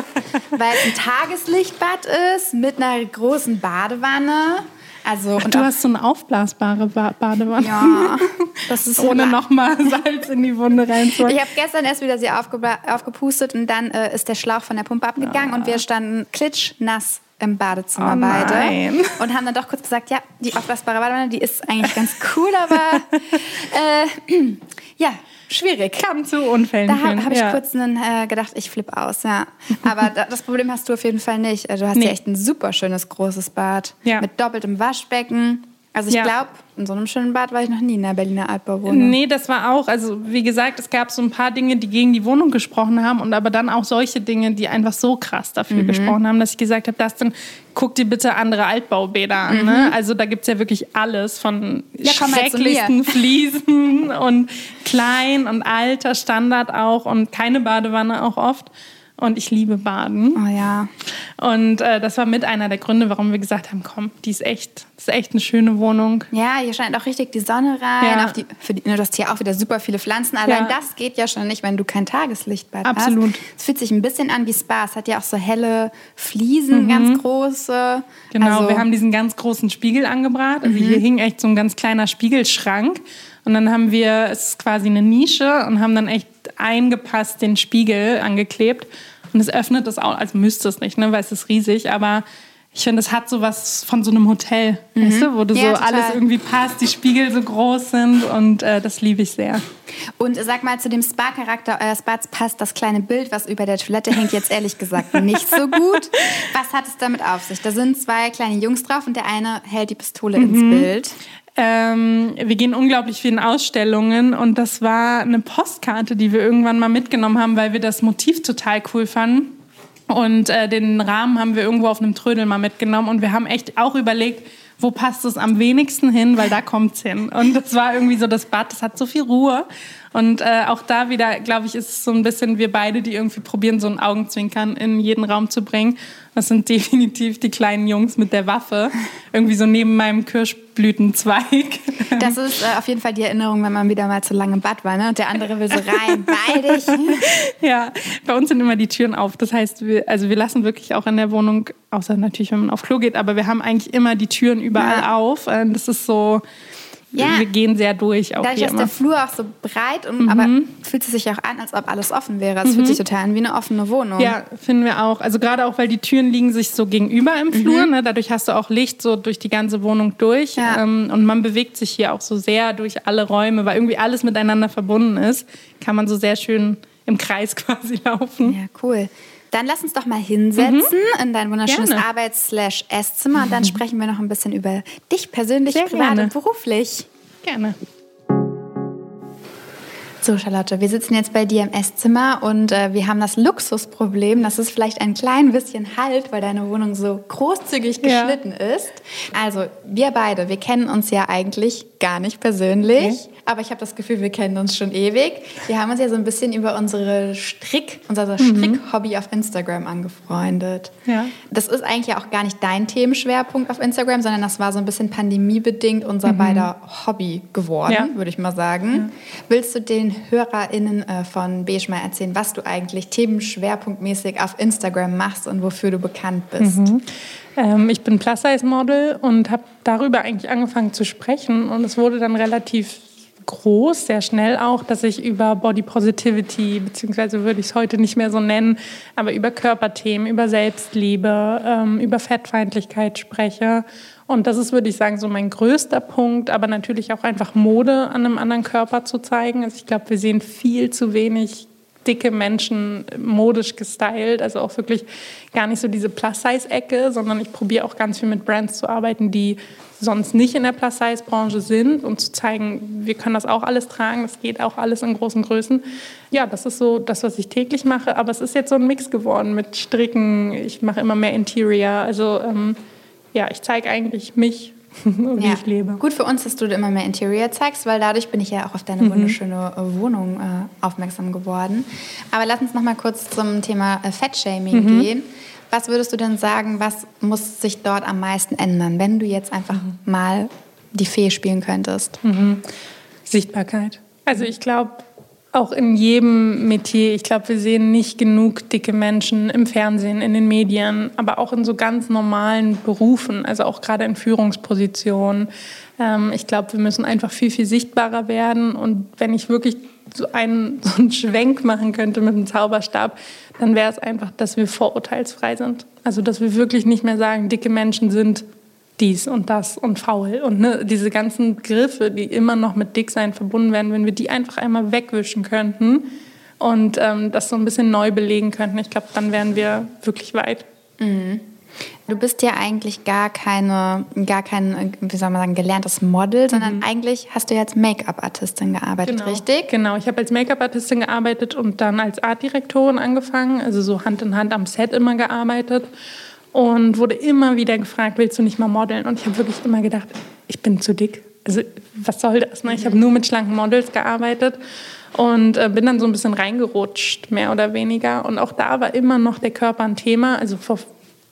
*laughs* weil es ein Tageslichtbad ist mit einer großen Badewanne. Also, und
Du hast so eine aufblasbare ba Badewanne.
ja, *laughs* das ist
Ohne nochmal *laughs* Salz in die Wunde reinzuholen.
Ich habe gestern erst wieder sie aufge aufgepustet und dann äh, ist der Schlauch von der Pumpe abgegangen und wir standen klitschnass im Badezimmer
Oh
beide *laughs* und haben dann doch kurz gesagt, ja, die aufblasbare Badewanne, die ist eigentlich ganz cool, aber *laughs* äh, *clears throat* ja, schwierig.
Kann zu Unfällen
Da habe hab ich
ja.
kurz einen, äh, gedacht, ich flippe aus, ja. Aber da, das Problem hast du auf jeden Fall nicht. Also Du hast
Nee.
ja echt ein super schönes großes Bad
Ja.
mit doppeltem Waschbecken. Also ich
Ja.
glaube, in so einem schönen Bad war ich noch nie in der Berliner Altbauwohnung.
Nee, das war auch, also wie gesagt, es gab so ein paar Dinge, die gegen die Wohnung gesprochen haben und aber dann auch solche Dinge, die einfach so krass dafür
Mhm.
gesprochen haben, dass ich gesagt habe, das dann guck dir bitte andere Altbaubäder an. Ne? Also da gibt es ja wirklich alles von
Mhm. Ja,
schrecklichsten Fliesen und klein und alter Standard auch und keine Badewanne auch oft. Und ich liebe Baden.
Oh ja.
Und äh, das war mit einer der Gründe, warum wir gesagt haben, komm, die ist echt, das ist echt eine schöne Wohnung.
Ja, hier scheint auch richtig die Sonne rein.
Ja.
Die, die, ne, du hast hier auch wieder super viele Pflanzen. Allein
Ja.
das geht ja schon nicht, wenn du kein Tageslichtbad
Absolut.
hast. Es fühlt sich ein bisschen an wie Spa. Es hat ja auch so helle Fliesen, ganz große.
Mhm. Genau,
also, Mhm.
wir haben diesen ganz großen Spiegel angebracht. Also hier hing echt so ein ganz kleiner Spiegelschrank. Und dann haben wir, es ist quasi eine Nische und haben dann echt eingepasst den Spiegel angeklebt. Und es öffnet das auch, also müsste es nicht, ne, weil es ist riesig, aber ich finde, es hat so was von so einem Hotel, weißt du, wo du
Ja,
so
total.
alles irgendwie passt, die Spiegel so groß sind und äh, das liebe ich sehr.
Und sag mal, zu dem Spa-Charakter eures Bads passt das kleine Bild, was über der Toilette hängt, jetzt ehrlich gesagt nicht so gut. Was hat es damit auf sich? Da sind zwei kleine Jungs drauf und der eine hält die Pistole ins
Mhm.
Bild.
Ähm, wir gehen unglaublich vielen Ausstellungen und das war eine Postkarte, die wir irgendwann mal mitgenommen haben, weil wir das Motiv total cool fanden. Und äh, den Rahmen haben wir irgendwo auf einem Trödel mal mitgenommen und wir haben echt auch überlegt, wo passt es am wenigsten hin, weil da kommt's hin. Und das war irgendwie so das Bad, das hat so viel Ruhe. Und äh, auch da wieder, glaube ich, ist es so ein bisschen wir beide, die irgendwie probieren, so ein Augenzwinkern in jeden Raum zu bringen. Das sind *laughs* definitiv die kleinen Jungs mit der Waffe, irgendwie so neben meinem Kirschblütenzweig. *laughs*
Das ist äh, auf jeden Fall die Erinnerung, wenn man wieder mal zu lange im Bad war. Ne? Und der andere will so rein, beidig. *laughs*
Ja, bei uns sind immer die Türen auf. Das heißt, wir, also wir lassen wirklich auch in der Wohnung, außer natürlich, wenn man auf Klo geht, aber wir haben eigentlich immer die Türen überall
Ja.
auf. Das ist so,
Ja.
wir gehen sehr durch auch
Dadurch ist
immer.
der Flur auch so breit, und, aber fühlt es sich auch an, als ob alles offen wäre. Es fühlt sich total an wie eine offene Wohnung.
Ja, finden wir auch. Also gerade auch, weil die Türen liegen sich so gegenüber im Flur. Ne? Dadurch hast du auch Licht so durch die ganze Wohnung durch.
Ja.
Ähm, und man bewegt sich hier auch so sehr durch alle Räume, weil irgendwie alles miteinander verbunden ist. Kann man so sehr schön im Kreis *laughs* quasi laufen.
Ja, cool. Dann lass uns doch mal hinsetzen in dein wunderschönes
Gerne.
Arbeits-Esszimmer und dann sprechen wir noch ein bisschen über dich persönlich,
Sehr
privat
gerne.
und beruflich.
Gerne.
So, Charlotte, wir sitzen jetzt bei dir im Esszimmer und äh, wir haben das Luxusproblem, dass es vielleicht ein klein bisschen halt, weil deine Wohnung so großzügig
Ja.
geschnitten ist. Also, wir beide, wir kennen uns ja eigentlich gar nicht persönlich, aber ich habe das Gefühl, wir kennen uns schon ewig. Wir haben uns ja so ein bisschen über unsere Strick, unser Strick-Hobby auf Instagram angefreundet.
Ja.
Das ist eigentlich ja auch gar nicht dein Themenschwerpunkt auf Instagram, sondern das war so ein bisschen pandemiebedingt unser beider Hobby geworden,
Ja.
würde ich mal sagen. Willst du den HörerInnen äh, von Beige mal erzählen, was du eigentlich themenschwerpunktmäßig auf Instagram machst und wofür du bekannt bist?
Ähm, ich bin Plus-Size-Model und habe darüber eigentlich angefangen zu sprechen. Und es wurde dann relativ groß, sehr schnell auch, dass ich über Body Positivity, beziehungsweise würde ich es heute nicht mehr so nennen, aber über Körperthemen, über Selbstliebe, ähm, über Fettfeindlichkeit spreche. Und das ist, würde ich sagen, so mein größter Punkt, aber natürlich auch einfach Mode an einem anderen Körper zu zeigen. Also ich glaube, wir sehen viel zu wenig dicke Menschen modisch gestylt, also auch wirklich gar nicht so diese Plus-Size-Ecke, sondern ich probiere auch ganz viel mit Brands zu arbeiten, die sonst nicht in der Plus-Size-Branche sind und zu zeigen, wir können das auch alles tragen, das geht auch alles in großen Größen. Ja, das ist so das, was ich täglich mache, aber es ist jetzt so ein Mix geworden mit Stricken, ich mache immer mehr Interior, also ähm, ja, ich zeige eigentlich mich *laughs* wie ja. ich lebe.
Gut für uns, dass du immer mehr Interior zeigst, weil dadurch bin ich ja auch auf deine mhm. wunderschöne äh, Wohnung äh, aufmerksam geworden. Aber lass uns noch mal kurz zum Thema äh, Fettshaming mhm. gehen. Was würdest du denn sagen, was muss sich dort am meisten ändern, wenn du jetzt einfach mhm. mal die Fee spielen könntest?
Mhm. Sichtbarkeit. Also ich glaube, auch in jedem Metier. Ich glaube, wir sehen nicht genug dicke Menschen im Fernsehen, in den Medien, aber auch in so ganz normalen Berufen, also auch gerade in Führungspositionen. Ähm, ich glaube, wir müssen einfach viel, viel sichtbarer werden. Und wenn ich wirklich so einen, *laughs* so einen Schwenk machen könnte mit einem Zauberstab, dann wäre es einfach, dass wir vorurteilsfrei sind. Also, dass wir wirklich nicht mehr sagen, dicke Menschen sind dies und das und faul und ne, diese ganzen Griffe, die immer noch mit Dicksein verbunden werden, wenn wir die einfach einmal wegwischen könnten und ähm, das so ein bisschen neu belegen könnten, ich glaube, dann wären wir wirklich weit.
Mhm. Du bist ja eigentlich gar keine, gar kein, wie soll man sagen, gelerntes Model, sondern mhm. eigentlich hast du ja als Make-up-Artistin gearbeitet,
genau.
richtig?
Genau, ich habe als Make-up-Artistin gearbeitet und dann als Artdirektorin angefangen, also so Hand in Hand am Set immer gearbeitet und wurde immer wieder gefragt, willst du nicht mal modeln? Und ich habe wirklich immer gedacht, ich bin zu dick. Also was soll das? Ne? Ich habe nur mit schlanken Models gearbeitet und äh, bin dann so ein bisschen reingerutscht, mehr oder weniger. Und auch da war immer noch der Körper ein Thema. Also vor,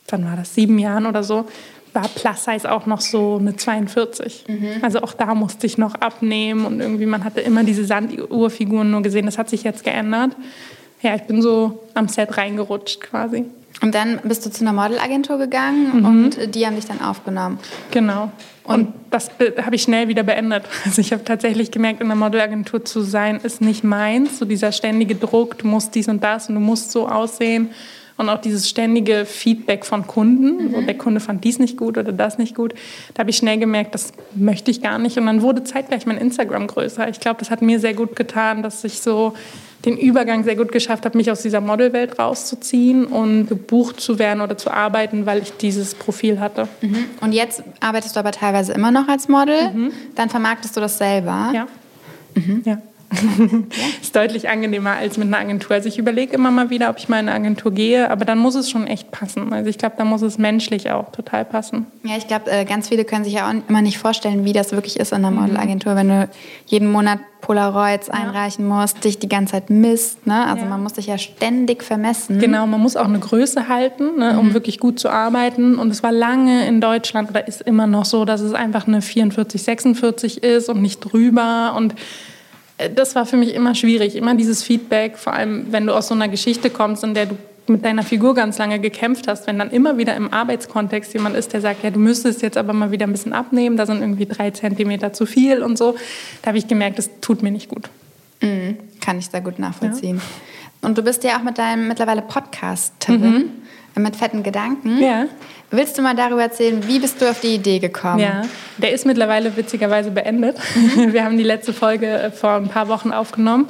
wann war das, sieben Jahren oder so, war Plus Size auch noch so eine 42. Mhm. Also auch da musste ich noch abnehmen und irgendwie, man hatte immer diese Sanduhrfiguren nur gesehen. Das hat sich jetzt geändert. Ja, ich bin so am Set reingerutscht quasi.
Und dann bist du zu einer Modelagentur gegangen mhm. und die haben dich dann aufgenommen.
Genau. Und, und das habe ich schnell wieder beendet. *laughs* Also ich habe tatsächlich gemerkt, in einer Modelagentur zu sein, ist nicht meins. So dieser ständige Druck, du musst dies und das und du musst so aussehen. Und auch dieses ständige Feedback von Kunden. Mhm. So, der Kunde fand dies nicht gut oder das nicht gut. Da habe ich schnell gemerkt, das möchte ich gar nicht. Und dann wurde zeitgleich mein Instagram größer. Ich glaube, das hat mir sehr gut getan, dass ich so den Übergang sehr gut geschafft habe, mich aus dieser Modelwelt rauszuziehen und gebucht zu werden oder zu arbeiten, weil ich dieses Profil hatte.
Mhm. Und jetzt arbeitest du aber teilweise immer noch als Model. Mhm. Dann vermarktest du das selber.
Ja. Mhm. ja. *laughs* ist deutlich angenehmer als mit einer Agentur. Also ich überlege immer mal wieder, ob ich mal in eine Agentur gehe, aber dann muss es schon echt passen. Also ich glaube, da muss es menschlich auch total passen.
Ja, ich glaube, äh, ganz viele können sich ja auch immer nicht vorstellen, wie das wirklich ist in einer mhm. Modelagentur, wenn du jeden Monat Polaroids ja. einreichen musst, dich die ganze Zeit misst. Ne? Also ja. man muss sich ja ständig vermessen.
Genau, man muss auch eine Größe halten, ne, um mhm. wirklich gut zu arbeiten. Und es war lange in Deutschland oder ist immer noch so, dass es einfach eine 44, 46 ist und nicht drüber. Und das war für mich immer schwierig, immer dieses Feedback, vor allem wenn du aus so einer Geschichte kommst, in der du mit deiner Figur ganz lange gekämpft hast, wenn dann immer wieder im Arbeitskontext jemand ist, der sagt, ja, du müsstest jetzt aber mal wieder ein bisschen abnehmen, da sind irgendwie drei Zentimeter zu viel und so, da habe ich gemerkt, das tut mir nicht gut.
Mhm, kann ich sehr gut nachvollziehen. Ja. Und du bist ja auch mit deinem mittlerweile Podcasterin mhm. Mit fetten Gedanken. Ja. Willst du mal darüber erzählen, wie bist du auf die Idee gekommen?
Ja, der ist mittlerweile witzigerweise beendet. Mhm. *laughs* Wir haben die letzte Folge äh, vor ein paar Wochen aufgenommen.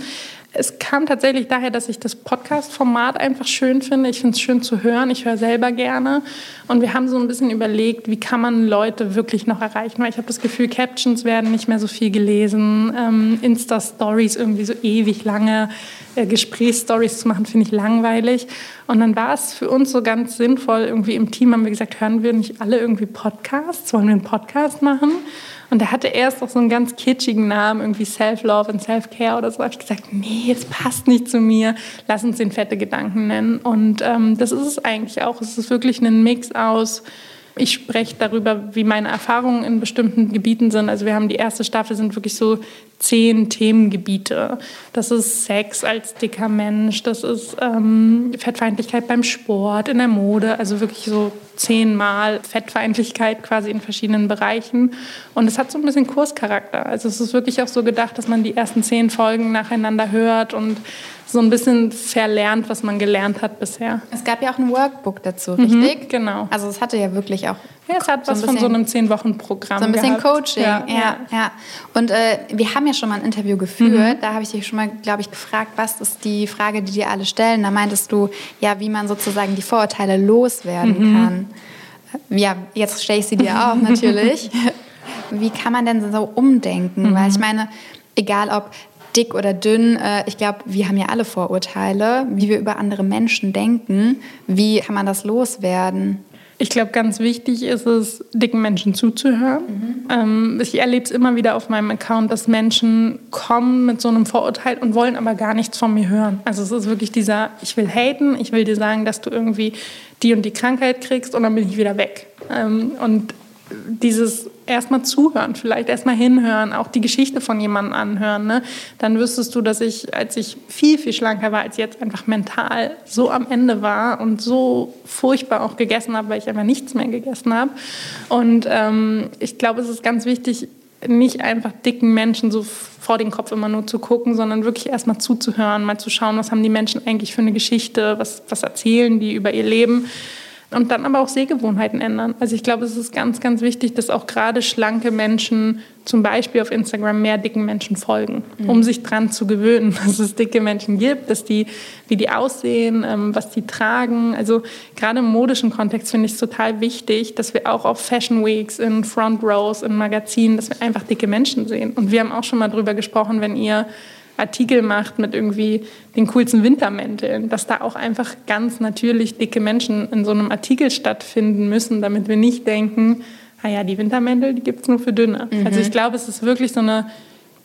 Es kam tatsächlich daher, dass ich das Podcast-Format einfach schön finde. Ich finde es schön zu hören. Ich höre selber gerne. Und wir haben so ein bisschen überlegt, wie kann man Leute wirklich noch erreichen. Weil ich habe das Gefühl, Captions werden nicht mehr so viel gelesen. Ähm, Insta-Stories irgendwie so ewig lange. Äh, Gesprächsstories zu machen, finde ich langweilig. Und dann war es für uns so ganz sinnvoll, irgendwie im Team haben wir gesagt, hören wir nicht alle irgendwie Podcasts? Wollen wir einen Podcast machen? Und der hatte erst auch so einen ganz kitschigen Namen, irgendwie Self-Love und Self-Care oder so. Da habe ich gesagt, nee, es passt nicht zu mir. Lass uns den fette Gedanken nennen. Und ähm, das ist es eigentlich auch. Es ist wirklich ein Mix aus Ich spreche darüber, wie meine Erfahrungen in bestimmten Gebieten sind. Also wir haben die erste Staffel sind wirklich so zehn Themengebiete. Das ist Sex als dicker Mensch, das ist ähm, Fettfeindlichkeit beim Sport, in der Mode, also wirklich so zehnmal Fettfeindlichkeit quasi in verschiedenen Bereichen. Und es hat so ein bisschen Kurscharakter. Also es ist wirklich auch so gedacht, dass man die ersten zehn Folgen nacheinander hört und so ein bisschen verlernt, was man gelernt hat bisher.
Es gab ja auch ein Workbook dazu, mhm, richtig?
Mhm, genau.
Also es hatte ja wirklich auch.
Ja, es hat so was bisschen, von so einem zehn Wochen Programm.
So ein bisschen gehabt. Coaching, ja, ja. ja. Und äh, wir haben ja schon mal ein Interview geführt. Mhm. Da habe ich dich schon mal, glaube ich, gefragt, was ist die Frage, die dir alle stellen. Da meintest du, ja, wie man sozusagen die Vorurteile loswerden mhm. kann. Ja, jetzt stelle ich sie dir auch *laughs* natürlich. Wie kann man denn so umdenken? Mhm. Weil ich meine, egal ob dick oder dünn, äh, ich glaube, wir haben ja alle Vorurteile, wie wir über andere Menschen denken. Wie kann man das loswerden?
Ich glaube, ganz wichtig ist es, dicken Menschen zuzuhören. Mhm. Ähm, ich erlebe es immer wieder auf meinem Account, dass Menschen kommen mit so einem Vorurteil und wollen aber gar nichts von mir hören. Also es ist wirklich dieser, ich will haten, ich will dir sagen, dass du irgendwie die und die Krankheit kriegst und dann bin ich wieder weg. Ähm, und dieses erstmal zuhören, vielleicht erstmal hinhören, auch die Geschichte von jemandem anhören. Ne? Dann wüsstest du, dass ich, als ich viel, viel schlanker war als jetzt, einfach mental so am Ende war und so furchtbar auch gegessen habe, weil ich einfach nichts mehr gegessen habe. Und ähm, ich glaube, es ist ganz wichtig, nicht einfach dicken Menschen so vor den Kopf immer nur zu gucken, sondern wirklich erstmal zuzuhören, mal zu schauen, was haben die Menschen eigentlich für eine Geschichte, was, was erzählen die über ihr Leben und dann aber auch Sehgewohnheiten ändern. Also ich glaube, es ist ganz, ganz wichtig, dass auch gerade schlanke Menschen zum Beispiel auf Instagram mehr dicken Menschen folgen, mhm. um sich daran zu gewöhnen, *laughs* dass es dicke Menschen gibt, dass die, wie die aussehen, ähm, was die tragen. Also gerade im modischen Kontext finde ich es total wichtig, dass wir auch auf Fashion Weeks, in Front Rows, in Magazinen, dass wir einfach dicke Menschen sehen. Und wir haben auch schon mal drüber gesprochen, wenn ihr Artikel macht mit irgendwie den coolsten Wintermänteln, dass da auch einfach ganz natürlich dicke Menschen in so einem Artikel stattfinden müssen, damit wir nicht denken, ah ja, die Wintermäntel, die gibt es nur für Dünne. Mhm. Also ich glaube, es ist wirklich so eine,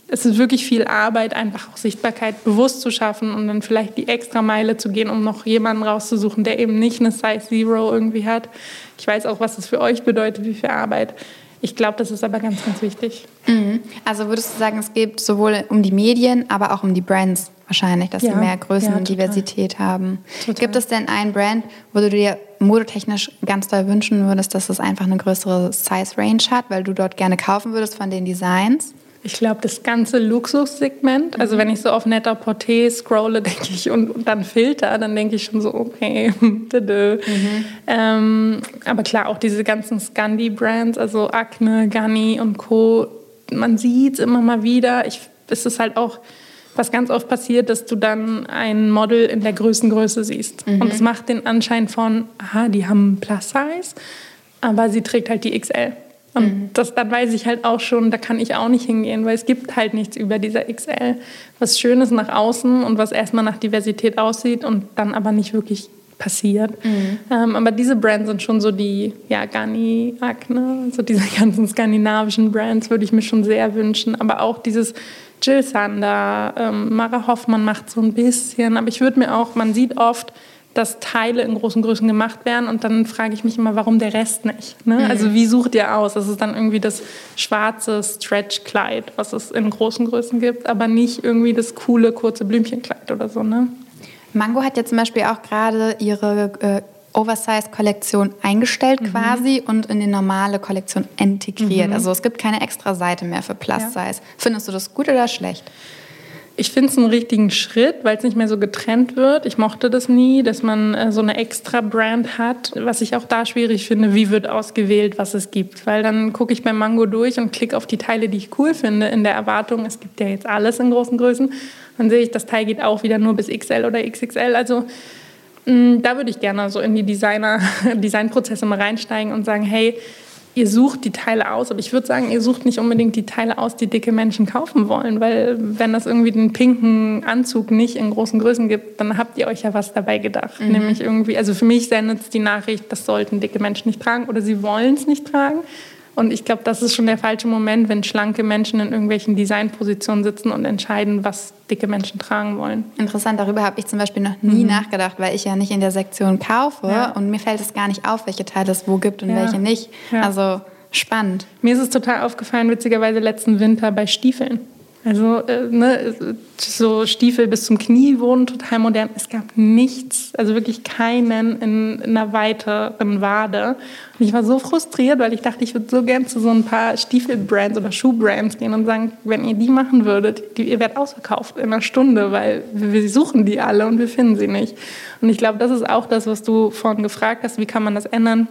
es ist wirklich viel Arbeit, einfach auch Sichtbarkeit bewusst zu schaffen und dann vielleicht die extra Meile zu gehen, um noch jemanden rauszusuchen, der eben nicht eine Size Zero irgendwie hat. Ich weiß auch, was das für euch bedeutet, wie viel Arbeit. Ich glaube, das ist aber ganz, ganz wichtig.
Mhm. Also würdest du sagen, es geht sowohl um die Medien, aber auch um die Brands wahrscheinlich, dass ja. sie mehr Größen ja, und Diversität haben. Total. Gibt es denn ein Brand, wo du dir modetechnisch ganz doll wünschen würdest, dass es einfach eine größere Size-Range hat, weil du dort gerne kaufen würdest von den Designs?
Ich glaube, das ganze Luxussegment, also wenn ich so auf netter Porté scrolle, *laughs* denke ich, und, und, dann Filter, dann denke ich schon so, okay, *laughs* mhm. ähm, aber klar, auch diese ganzen Scandi-Brands, also Acne, Ganni und Co., man sieht es immer mal wieder. Ich, es ist halt auch, was ganz oft passiert, dass du dann ein Model in der Größengröße siehst. Mhm. Und es macht den Anschein von, aha, die haben Plus Size, aber sie trägt halt die XL. Und mhm. das, dann weiß ich halt auch schon, da kann ich auch nicht hingehen, weil es gibt halt nichts über dieser XL, was Schönes nach außen und was erstmal nach Diversität aussieht und dann aber nicht wirklich passiert. Mhm. Ähm, aber diese Brands sind schon so die, ja, Garni, Acne, so diese *laughs* ganzen skandinavischen Brands würde ich mir schon sehr wünschen. Aber auch dieses Jill Sander, ähm, Mara Hoffmann macht so ein bisschen. Aber ich würde mir auch, man sieht oft, dass Teile in großen Größen gemacht werden und dann frage ich mich immer, warum der Rest nicht? Ne? Mhm. Also wie sucht ihr aus? Das ist dann irgendwie das schwarze Stretch-Kleid, was es in großen Größen gibt, aber nicht irgendwie das coole kurze Blümchenkleid oder so. Ne?
Mango hat ja zum Beispiel auch gerade ihre äh, Oversize-Kollektion eingestellt mhm. quasi und in die normale Kollektion integriert. Mhm. Also es gibt keine extra Seite mehr für Plus-Size. Ja. Findest du das gut oder schlecht?
Ich finde es einen richtigen Schritt, weil es nicht mehr so getrennt wird. Ich mochte das nie, dass man äh, so eine extra Brand hat. Was ich auch da schwierig finde, wie wird ausgewählt, was es gibt. Weil dann gucke ich beim Mango durch und klicke auf die Teile, die ich cool finde, in der Erwartung, es gibt ja jetzt alles in großen Größen. Dann sehe ich, das Teil geht auch wieder nur bis XL oder XXL. Also mh, mm, da würde ich gerne so in die Designer, *laughs* Designprozesse mal reinsteigen und sagen, hey, ihr sucht die Teile aus, aber ich würde sagen, ihr sucht nicht unbedingt die Teile aus, die dicke Menschen kaufen wollen, weil wenn das irgendwie den pinken Anzug nicht in großen Größen gibt, dann habt ihr euch ja was dabei gedacht. Mhm. Nämlich irgendwie, also für mich sendet es die Nachricht, das sollten dicke Menschen nicht tragen oder sie wollen es nicht tragen. Und ich glaube, das ist schon der falsche Moment, wenn schlanke Menschen in irgendwelchen Designpositionen sitzen und entscheiden, was dicke Menschen tragen wollen.
Interessant, darüber habe ich zum Beispiel noch nie mhm. nachgedacht, weil ich ja nicht in der Sektion kaufe ja. und mir fällt es gar nicht auf, welche Teile es wo gibt und ja. welche nicht. Ja. Also spannend.
Mir ist es total aufgefallen, witzigerweise letzten Winter bei Stiefeln. Also äh, ne, so Stiefel bis zum Knie wurden total modern. Es gab nichts, also wirklich keinen in, in einer weiteren Wade. Und ich war so frustriert, weil ich dachte, ich würde so gern zu so ein paar Stiefelbrands oder Schuhbrands gehen und sagen, wenn ihr die machen würdet, die, ihr werdet ausverkauft in einer Stunde, weil wir suchen die alle und wir finden sie nicht. Und ich glaube, das ist auch das, was du vorhin gefragt hast, wie kann man das ändern?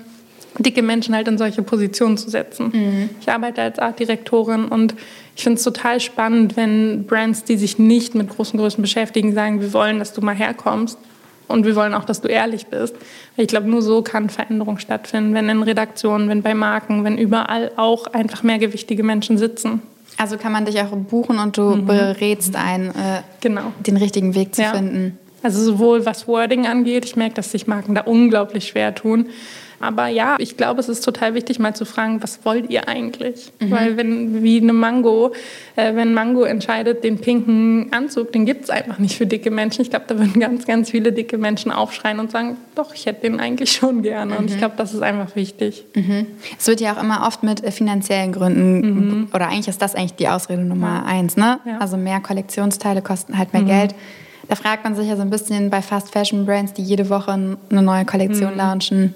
Dicke Menschen halt in solche Positionen zu setzen. Mhm. Ich arbeite als Artdirektorin und ich finde es total spannend, wenn Brands, die sich nicht mit großen Größen beschäftigen, sagen, wir wollen, dass du mal herkommst und wir wollen auch, dass du ehrlich bist. Ich glaube, nur so kann Veränderung stattfinden, wenn in Redaktionen, wenn bei Marken, wenn überall auch einfach mehrgewichtige Menschen sitzen.
Also kann man dich auch buchen und du mhm. berätst einen, äh, genau. den richtigen Weg zu ja. finden.
Also sowohl was Wording angeht, ich merke, dass sich Marken da unglaublich schwer tun, aber ja, ich glaube, es ist total wichtig, mal zu fragen, was wollt ihr eigentlich? Mhm. Weil wenn, wie eine Mango, äh, wenn Mango entscheidet, den pinken Anzug, den gibt es einfach nicht für dicke Menschen. Ich glaube, da würden ganz, ganz viele dicke Menschen aufschreien und sagen, doch, ich hätte den eigentlich schon gerne. Mhm. Und ich mhm. glaube, das ist einfach wichtig.
Mhm. Es wird ja auch immer oft mit äh, finanziellen Gründen, mhm. oder eigentlich ist das eigentlich die Ausrede Nummer ja. eins, ne? Ja. Also mehr Kollektionsteile kosten halt mehr mhm. Geld. Da fragt man sich ja so ein bisschen bei Fast Fashion Brands, die jede Woche eine neue Kollektion launchen,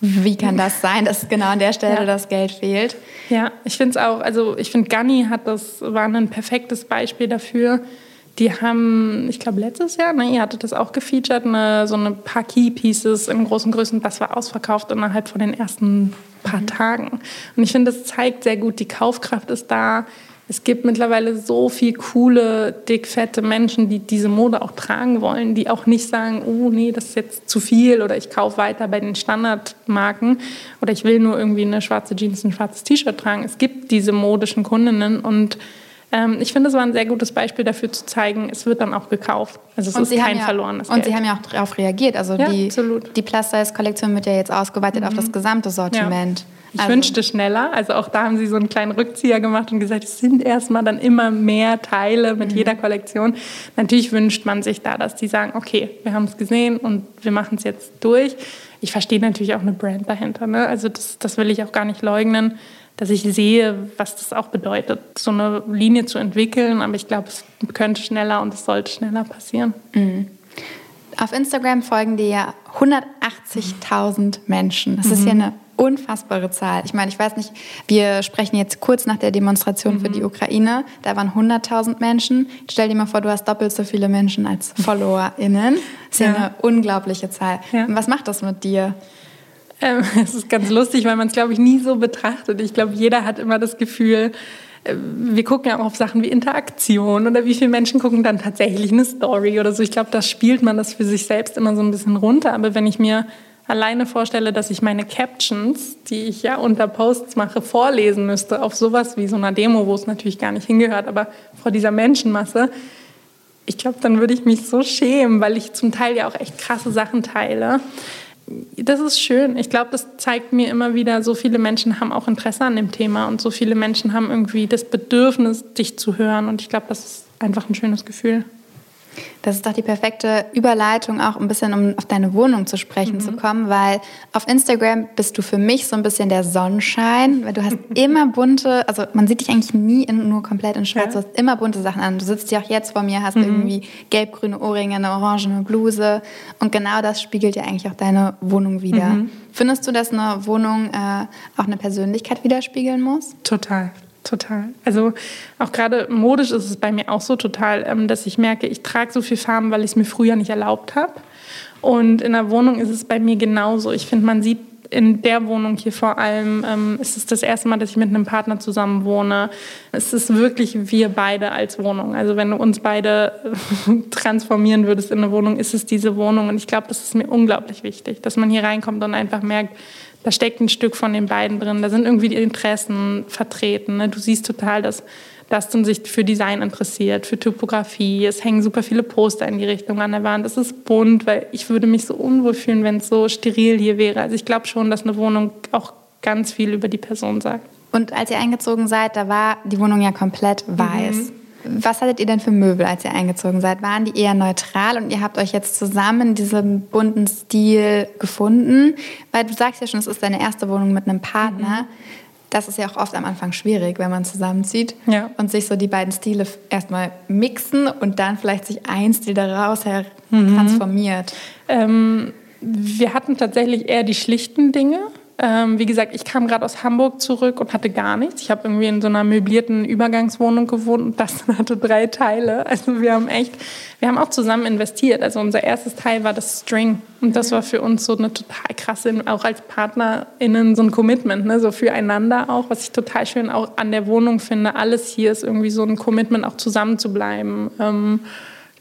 wie kann das sein, dass genau an der Stelle ja. das Geld fehlt?
Ja, ich finde es auch, also ich finde, Ganni hat das, war ein perfektes Beispiel dafür. Die haben, ich glaube, letztes Jahr, ne, ihr hattet das auch gefeatured, eine, so eine paar Key-Pieces in großen Größen, das war ausverkauft innerhalb von den ersten paar mhm. Tagen. Und ich finde, das zeigt sehr gut, die Kaufkraft ist da, es gibt mittlerweile so viel coole, dickfette Menschen, die diese Mode auch tragen wollen, die auch nicht sagen, oh nee, das ist jetzt zu viel oder ich kaufe weiter bei den Standardmarken oder ich will nur irgendwie eine schwarze Jeans, ein schwarzes T-Shirt tragen. Es gibt diese modischen Kundinnen und ähm, ich finde, es war ein sehr gutes Beispiel dafür zu zeigen, es wird dann auch gekauft. Also es und ist kein
ja,
verlorenes
Und Geld. Sie haben ja auch darauf reagiert. Also ja, die, die Plus-Size-Kollektion wird ja jetzt ausgeweitet mhm. auf das gesamte Sortiment. Ja.
Ich also. wünschte schneller. Also auch da haben sie so einen kleinen Rückzieher gemacht und gesagt, es sind erstmal dann immer mehr Teile mit mhm. jeder Kollektion. Natürlich wünscht man sich da, dass die sagen, okay, wir haben es gesehen und wir machen es jetzt durch. Ich verstehe natürlich auch eine Brand dahinter. Ne? Also das, das will ich auch gar nicht leugnen, dass ich sehe, was das auch bedeutet, so eine Linie zu entwickeln. Aber ich glaube, es könnte schneller und es sollte schneller passieren. Mhm.
Auf Instagram folgen dir ja 180.000 Menschen. Das mhm. ist ja eine unfassbare Zahl. Ich meine, ich weiß nicht, wir sprechen jetzt kurz nach der Demonstration mhm. für die Ukraine. Da waren 100.000 Menschen. Stell dir mal vor, du hast doppelt so viele Menschen als FollowerInnen. Das ist ja, ja eine unglaubliche Zahl. Ja. Was macht das mit dir?
Ähm, *laughs* es ist ganz lustig, weil man es, glaube ich, nie so betrachtet. Ich glaube, jeder hat immer das Gefühl, äh, wir gucken ja auch auf Sachen wie Interaktion oder wie viele Menschen gucken dann tatsächlich eine Story oder so. Ich glaube, da spielt man das für sich selbst immer so ein bisschen runter. Aber wenn ich mir alleine vorstelle, dass ich meine Captions, die ich ja unter Posts mache, vorlesen müsste auf sowas wie so einer Demo, wo es natürlich gar nicht hingehört, aber vor dieser Menschenmasse, ich glaube, dann würde ich mich so schämen, weil ich zum Teil ja auch echt krasse Sachen teile. Das ist schön. Ich glaube, das zeigt mir immer wieder, so viele Menschen haben auch Interesse an dem Thema und so viele Menschen haben irgendwie das Bedürfnis, dich zu hören. Und ich glaube, das ist einfach ein schönes Gefühl.
Das ist doch die perfekte Überleitung, auch ein bisschen um auf deine Wohnung zu sprechen mhm. zu kommen, weil auf Instagram bist du für mich so ein bisschen der Sonnenschein, weil du hast *laughs* immer bunte, also man sieht dich eigentlich nie in, nur komplett in schwarz, ja. du hast immer bunte Sachen an. Du sitzt ja auch jetzt vor mir, hast mhm. irgendwie gelb-grüne Ohrringe, eine orangene Bluse und genau das spiegelt ja eigentlich auch deine Wohnung wieder. Mhm. Findest du, dass eine Wohnung äh, auch eine Persönlichkeit widerspiegeln muss?
Total. Total. Also auch gerade modisch ist es bei mir auch so total, ähm, dass ich merke, ich trage so viel Farben, weil ich es mir früher nicht erlaubt habe. Und in der Wohnung ist es bei mir genauso. Ich finde, man sieht in der Wohnung hier vor allem, ähm, ist es das erste Mal, dass ich mit einem Partner zusammen wohne. Es ist wirklich wir beide als Wohnung. Also wenn du uns beide *laughs* transformieren würdest in eine Wohnung, ist es diese Wohnung. Und ich glaube, das ist mir unglaublich wichtig, dass man hier reinkommt und einfach merkt, da steckt ein Stück von den beiden drin. Da sind irgendwie die Interessen vertreten. Ne? Du siehst total, dass Dustin sich für Design interessiert, für Typografie. Es hängen super viele Poster in die Richtung an der Wand. Es ist bunt, weil ich würde mich so unwohl fühlen, wenn es so steril hier wäre. Also ich glaube schon, dass eine Wohnung auch ganz viel über die Person sagt.
Und als ihr eingezogen seid, da war die Wohnung ja komplett weiß. Mhm. Was hattet ihr denn für Möbel, als ihr eingezogen seid? Waren die eher neutral und ihr habt euch jetzt zusammen in diesem bunten Stil gefunden? Weil du sagst ja schon, es ist deine erste Wohnung mit einem Partner. Mhm. Das ist ja auch oft am Anfang schwierig, wenn man zusammenzieht ja. und sich so die beiden Stile erstmal mixen und dann vielleicht sich ein Stil daraus her mhm. transformiert.
Ähm, wir hatten tatsächlich eher die schlichten Dinge. Ähm, wie gesagt, ich kam gerade aus Hamburg zurück und hatte gar nichts. Ich habe irgendwie in so einer möblierten Übergangswohnung gewohnt und das *laughs* hatte drei Teile. Also wir haben echt, wir haben auch zusammen investiert. Also unser erstes Teil war das String und das war für uns so eine total krasse, auch als PartnerInnen so ein Commitment, ne? so füreinander auch, was ich total schön auch an der Wohnung finde. Alles hier ist irgendwie so ein Commitment, auch zusammen zu bleiben. Ähm,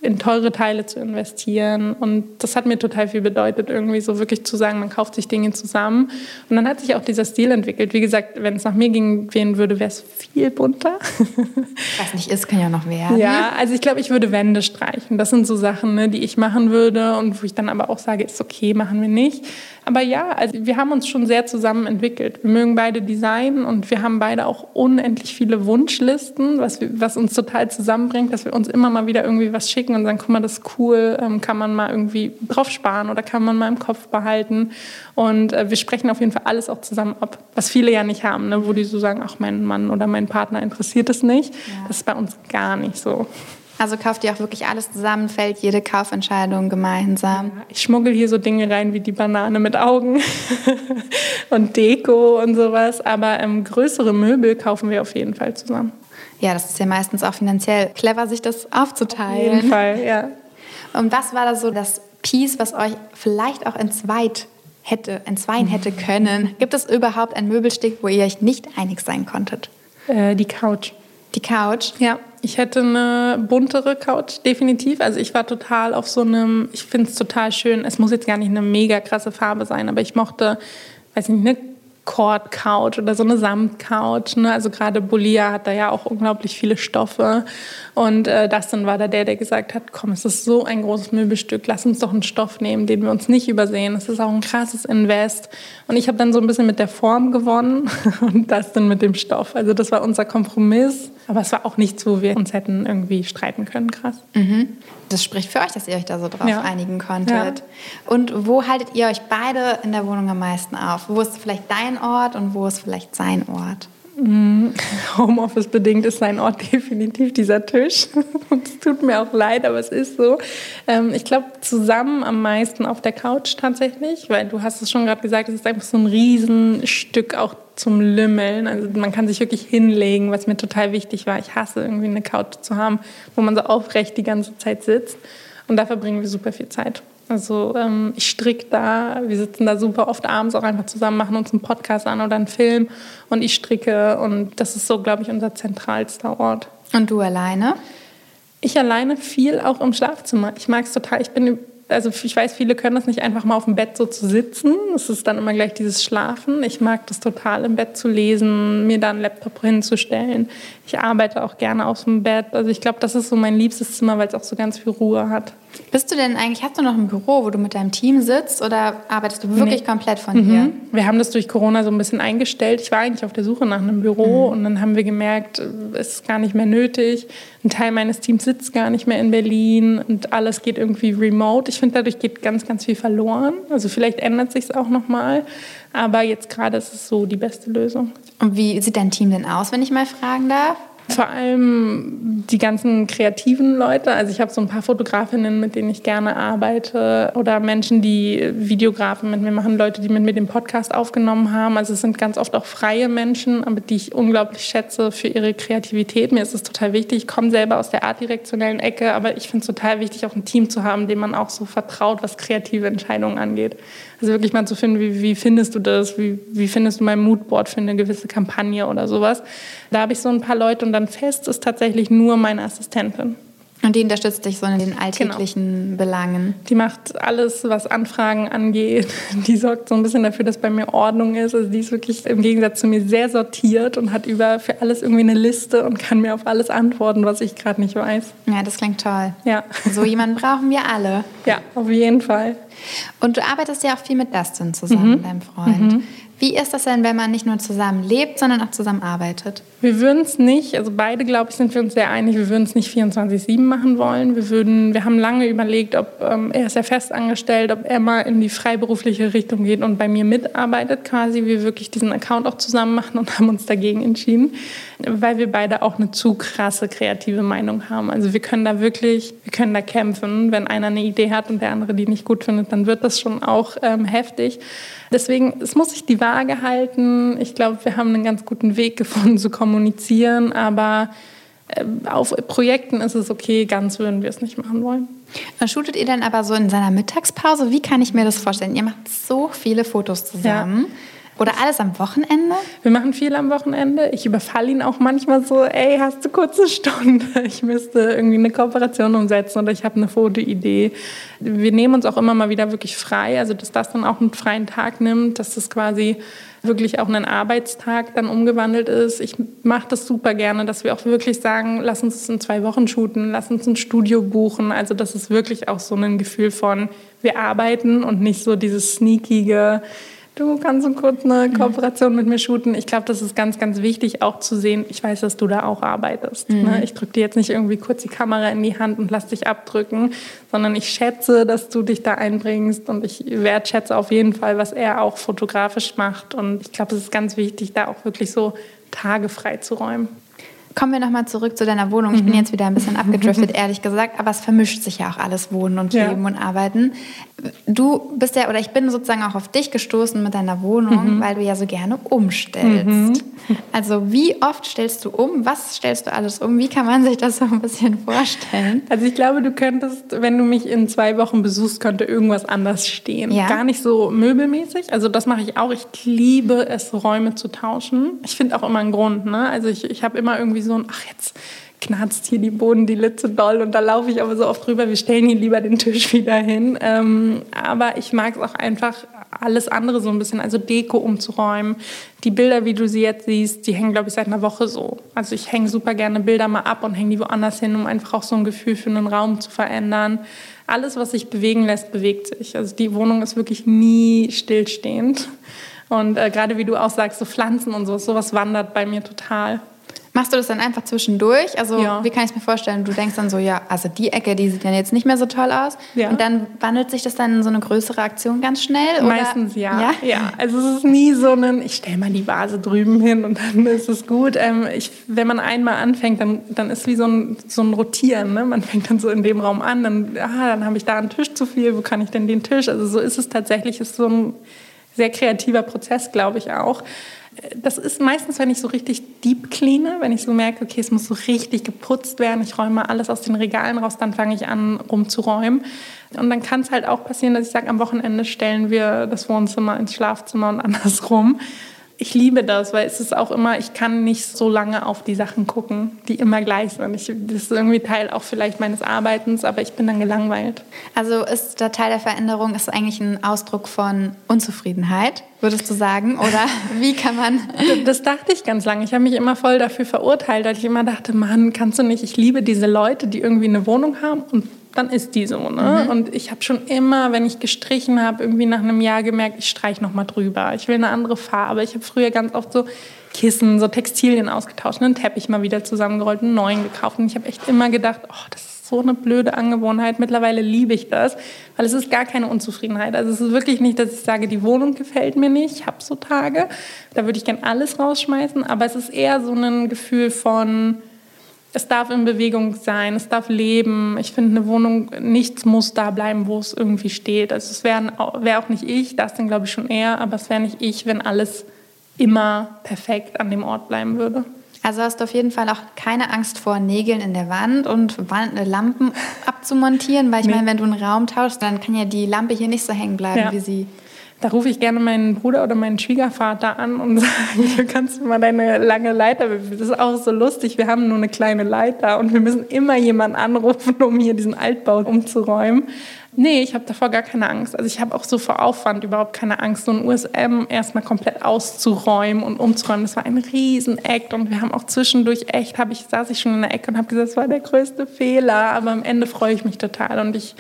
in teure Teile zu investieren. Und das hat mir total viel bedeutet, irgendwie so wirklich zu sagen, man kauft sich Dinge zusammen. Und dann hat sich auch dieser Stil entwickelt. Wie gesagt, wenn es nach mir gehen würde, wäre es viel bunter.
Was nicht ist, kann ja noch werden.
Ja, also ich glaube, ich würde Wände streichen. Das sind so Sachen, ne, die ich machen würde und wo ich dann aber auch sage, ist okay, machen wir nicht. Aber ja, also wir haben uns schon sehr zusammen entwickelt. Wir mögen beide Design und wir haben beide auch unendlich viele Wunschlisten, was, was uns total zusammenbringt, dass wir uns immer mal wieder irgendwie was schicken und sagen, guck mal, das ist cool, ähm, kann man mal irgendwie drauf sparen oder kann man mal im Kopf behalten. Und äh, wir sprechen auf jeden Fall alles auch zusammen ab, was viele ja nicht haben, ne? wo die so sagen, ach, mein Mann oder mein Partner interessiert es nicht. Ja. Das ist bei uns gar nicht so.
Also kauft ihr auch wirklich alles zusammen, fällt jede Kaufentscheidung gemeinsam? Ja,
ich schmuggel hier so Dinge rein wie die Banane mit Augen *laughs* und Deko und sowas, aber ähm, größere Möbel kaufen wir auf jeden Fall zusammen.
Ja, das ist ja meistens auch finanziell clever, sich das aufzuteilen.
Auf jeden Fall, ja. *laughs*
Und was war da so das Piece, was euch vielleicht auch entzweit hätte, entzweien hätte können? Gibt es überhaupt ein Möbelstück, wo ihr euch nicht einig sein konntet?
Äh, die Couch.
Die Couch?
Ja. Ich hätte eine buntere Couch, definitiv. Also ich war total auf so einem, ich finde es total schön, es muss jetzt gar nicht eine mega krasse Farbe sein, aber ich mochte, weiß nicht, eine Cord-Couch oder so eine Samt-Couch. Ne? Also gerade Bolia hat da ja auch unglaublich viele Stoffe. Und äh, Dustin war da der, der gesagt hat, komm, es ist so ein großes Möbelstück, lass uns doch einen Stoff nehmen, den wir uns nicht übersehen. Es ist auch ein krasses Invest. Und ich habe dann so ein bisschen mit der Form gewonnen *laughs* und Dustin mit dem Stoff. Also das war unser Kompromiss. Aber es war auch nichts, wo wir uns hätten irgendwie streiten können, krass.
Mhm. Das spricht für euch, dass ihr euch da so drauf ja. einigen konntet. Ja. Und wo haltet ihr euch beide in der Wohnung am meisten auf? Wo ist vielleicht dein Ort und wo ist vielleicht sein Ort?
Mm, *laughs* Homeoffice bedingt ist sein Ort *laughs* definitiv dieser Tisch. *laughs* Und es tut mir auch leid, aber es ist so. Ähm, ich glaube, zusammen am meisten auf der Couch tatsächlich, weil du hast es schon gerade gesagt, es ist einfach so ein Riesenstück auch zum Lümmeln. Also man kann sich wirklich hinlegen, was mir total wichtig war. Ich hasse irgendwie eine Couch zu haben, wo man so aufrecht die ganze Zeit sitzt. Und da verbringen wir super viel Zeit. Also ähm, ich stricke da, wir sitzen da super oft abends auch einfach zusammen, machen uns einen Podcast an oder einen Film und ich stricke und das ist so, glaube ich, unser zentralster Ort.
Und du alleine?
Ich alleine viel auch im Schlafzimmer. Ich mag es total. Ich bin also ich weiß, viele können das nicht einfach mal auf dem Bett so zu sitzen. Es ist dann immer gleich dieses Schlafen. Ich mag das total im Bett zu lesen, mir da einen Laptop hinzustellen. Ich arbeite auch gerne auf dem Bett. Also ich glaube, das ist so mein liebstes Zimmer, weil es auch so ganz viel Ruhe hat.
Bist du denn eigentlich, hast du noch ein Büro, wo du mit deinem Team sitzt oder arbeitest du wirklich nee. komplett von mhm. hier?
Wir haben das durch Corona so ein bisschen eingestellt. Ich war eigentlich auf der Suche nach einem Büro mhm. und dann haben wir gemerkt, es ist gar nicht mehr nötig. Ein Teil meines Teams sitzt gar nicht mehr in Berlin und alles geht irgendwie remote. Ich finde, dadurch geht ganz, ganz viel verloren. Also vielleicht ändert sich es auch nochmal. Aber jetzt gerade ist es so die beste Lösung.
Und wie sieht dein Team denn aus, wenn ich mal fragen darf?
Vor allem die ganzen kreativen Leute. Also ich habe so ein paar Fotografinnen, mit denen ich gerne arbeite oder Menschen, die Videografen mit mir machen, Leute, die mit mir den Podcast aufgenommen haben. Also es sind ganz oft auch freie Menschen, aber die ich unglaublich schätze für ihre Kreativität. Mir ist es total wichtig. Ich komme selber aus der artdirektionellen Ecke, aber ich finde es total wichtig, auch ein Team zu haben, dem man auch so vertraut, was kreative Entscheidungen angeht. Also wirklich mal zu finden, wie, wie findest du das? Wie, wie findest du mein Moodboard für eine gewisse Kampagne oder sowas? Da habe ich so ein paar Leute und dann fest ist tatsächlich nur meine Assistentin.
Und die unterstützt dich so in den alltäglichen genau. Belangen.
Die macht alles, was Anfragen angeht. *laughs* Die sorgt so ein bisschen dafür, dass bei mir Ordnung ist. Also die ist wirklich im Gegensatz zu mir sehr sortiert und hat über für alles irgendwie eine Liste und kann mir auf alles antworten, was ich gerade nicht weiß.
Ja, das klingt toll.
Ja. *laughs*
So jemanden brauchen wir alle.
Ja, auf jeden Fall.
Und du arbeitest ja auch viel mit Dustin zusammen, mhm. deinem Freund. Mhm. Wie ist das denn, wenn man nicht nur zusammen lebt, sondern auch zusammen arbeitet?
Wir würden es nicht, also beide, glaube ich, sind wir uns sehr einig, wir würden es nicht 24-7 machen wollen. Wir, würden, wir haben lange überlegt, ob ähm, er ist ja festangestellt, ob er mal in die freiberufliche Richtung geht und bei mir mitarbeitet quasi, wir wirklich diesen Account auch zusammen machen und *laughs* haben uns dagegen entschieden, weil wir beide auch eine zu krasse kreative Meinung haben. Also wir können da wirklich, wir können da kämpfen. Wenn einer eine Idee hat und der andere die nicht gut findet, dann wird das schon auch ähm, heftig. Deswegen, es muss sich die Waage halten. Ich glaube, wir haben einen ganz guten Weg gefunden zu kommunizieren, aber äh, auf Projekten ist es okay, ganz würden wir es nicht machen wollen.
Dann shootet ihr dann aber so in seiner Mittagspause? Wie kann ich mir das vorstellen? Ihr macht so viele Fotos zusammen. Ja. Oder alles am Wochenende?
Wir machen viel am Wochenende. Ich überfalle ihn auch manchmal so, ey, hast du kurze Stunde? *laughs* Ich müsste irgendwie eine Kooperation umsetzen oder ich habe eine Fotoidee. Wir nehmen uns auch immer mal wieder wirklich frei, also dass das dann auch einen freien Tag nimmt, dass das quasi wirklich auch einen Arbeitstag dann umgewandelt ist. Ich mache das super gerne, dass wir auch wirklich sagen, lass uns in zwei Wochen shooten, lass uns ein Studio buchen. Also das ist wirklich auch so ein Gefühl von, wir arbeiten und nicht so dieses sneakige, du kannst so kurz eine Kooperation mit mir shooten. Ich glaube, das ist ganz, ganz wichtig, auch zu sehen, ich weiß, dass du da auch arbeitest. Mhm. Ne? Ich drücke dir jetzt nicht irgendwie kurz die Kamera in die Hand und lass dich abdrücken, sondern ich schätze, dass du dich da einbringst und ich wertschätze auf jeden Fall, was er auch fotografisch macht. Und ich glaube, es ist ganz wichtig, da auch wirklich so Tage frei zu räumen.
Kommen wir nochmal zurück zu deiner Wohnung. Ich bin mhm. jetzt wieder ein bisschen *laughs* abgedriftet, ehrlich gesagt, aber es vermischt sich ja auch alles, Wohnen und Leben ja. und Arbeiten. Du bist ja, oder ich bin sozusagen auch auf dich gestoßen mit deiner Wohnung, mhm. weil du ja so gerne umstellst. Mhm. Also wie oft stellst du um? Was stellst du alles um? Wie kann man sich das so ein bisschen vorstellen?
Also ich glaube, du könntest, wenn du mich in zwei Wochen besuchst, könnte irgendwas anders stehen. Ja. Gar nicht so möbelmäßig. Also das mache ich auch. Ich liebe es, Räume zu tauschen. Ich finde auch immer einen Grund. Ne? Also ich, ich habe immer irgendwie so ein, ach jetzt knarzt hier die Boden, die Litze doll und da laufe ich aber so oft drüber, wir stellen hier lieber den Tisch wieder hin. Ähm, aber ich mag es auch einfach, alles andere so ein bisschen, also Deko umzuräumen. Die Bilder, wie du sie jetzt siehst, die hängen, glaube ich, seit einer Woche so. Also ich hänge super gerne Bilder mal ab und hänge die woanders hin, um einfach auch so ein Gefühl für einen Raum zu verändern. Alles, was sich bewegen lässt, bewegt sich. Also die Wohnung ist wirklich nie stillstehend. Und äh, gerade wie du auch sagst, so Pflanzen und so, sowas wandert bei mir total.
Machst du das dann einfach zwischendurch? Also ja. wie kann ich es mir vorstellen? Du denkst dann so, ja, also die Ecke, die sieht dann jetzt nicht mehr so toll aus. Ja. Und dann wandelt sich das dann in so eine größere Aktion ganz schnell?
Oder? Meistens ja. ja. ja. Also es ist nie so ein, ich stelle mal die Vase drüben hin und dann ist es gut. Ähm, ich, wenn man einmal anfängt, dann, dann ist es wie so ein, so ein Rotieren. Ne? Man fängt dann so in dem Raum an, dann, ah, dann habe ich da einen Tisch zu viel, wo kann ich denn den Tisch? Also so ist es tatsächlich, ist so ein sehr kreativer Prozess, glaube ich auch das ist meistens, wenn ich so richtig deep cleane, wenn ich so merke, okay, es muss so richtig geputzt werden, ich räume alles aus den Regalen raus, dann fange ich an, rumzuräumen. Und dann kann es halt auch passieren, dass ich sage, am Wochenende stellen wir das Wohnzimmer ins Schlafzimmer und *laughs* andersrum ich liebe das, weil es ist auch immer, ich kann nicht so lange auf die Sachen gucken, die immer gleich sind. Ich, das ist irgendwie Teil auch vielleicht meines Arbeitens, aber ich bin dann gelangweilt.
Also ist der Teil der Veränderung ist eigentlich ein Ausdruck von Unzufriedenheit, würdest du sagen? Oder *laughs* wie kann man...
Das dachte ich ganz lange. Ich habe mich immer voll dafür verurteilt, weil ich immer dachte, Mann, kannst du nicht, ich liebe diese Leute, die irgendwie eine Wohnung haben und dann ist die so. Ne? Mhm. Und ich habe schon immer, wenn ich gestrichen habe, irgendwie nach einem Jahr gemerkt, ich streiche noch mal drüber. Ich will eine andere Farbe. Ich habe früher ganz oft so Kissen, so Textilien ausgetauscht, einen Teppich mal wieder zusammengerollt, einen neuen gekauft. Und ich habe echt immer gedacht, oh, das ist so eine blöde Angewohnheit. Mittlerweile liebe ich das, weil es ist gar keine Unzufriedenheit. Also es ist wirklich nicht, dass ich sage, die Wohnung gefällt mir nicht. Ich habe so Tage, da würde ich gern alles rausschmeißen. Aber es ist eher so ein Gefühl von es darf in Bewegung sein, es darf leben. Ich finde, eine Wohnung, nichts muss da bleiben, wo es irgendwie steht. Also es wäre wär auch nicht ich, das dann glaube ich schon eher, aber es wäre nicht ich, wenn alles immer perfekt an dem Ort bleiben würde.
Also hast du auf jeden Fall auch keine Angst vor Nägeln in der Wand und Lampen abzumontieren, weil ich nee. meine, wenn du einen Raum tauschst, dann kann ja die Lampe hier nicht so hängen bleiben, ja. wie sie
da rufe ich gerne meinen Bruder oder meinen Schwiegervater an und *laughs* sage, du kannst mal deine lange Leiter, das ist auch so lustig, wir haben nur eine kleine Leiter und wir müssen immer jemanden anrufen, um hier diesen Altbau umzuräumen. Nee, ich habe davor gar keine Angst. Also ich habe auch so vor Aufwand überhaupt keine Angst, so ein USM erstmal komplett auszuräumen und umzuräumen. Das war ein Riesen-Act und wir haben auch zwischendurch echt, habe ich, saß ich schon in der Ecke und habe gesagt, das war der größte Fehler. Aber am Ende freue ich mich total. Und ich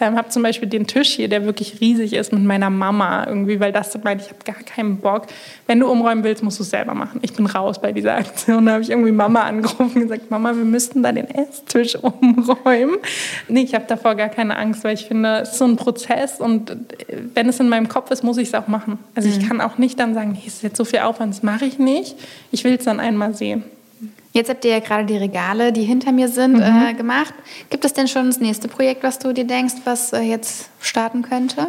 ähm, habe zum Beispiel den Tisch hier, der wirklich riesig ist, mit meiner Mama irgendwie, weil das meint, ich habe gar keinen Bock. Wenn du umräumen willst, musst du es selber machen. Ich bin raus bei dieser Aktion. Da habe ich irgendwie Mama angerufen und gesagt, Mama, wir müssten da den Esstisch *laughs* umräumen. Nee, ich habe davor gar keine Angst, weil ich finde, es ist so ein Prozess und wenn es in meinem Kopf ist, muss ich es auch machen. Also ich mhm. kann auch nicht dann sagen, es ist jetzt so viel Aufwand, das mache ich nicht. Ich will es dann einmal sehen.
Jetzt habt ihr ja gerade die Regale, die hinter mir sind, mhm. äh, gemacht. Gibt es denn schon das nächste Projekt, was du dir denkst, was äh, jetzt starten könnte?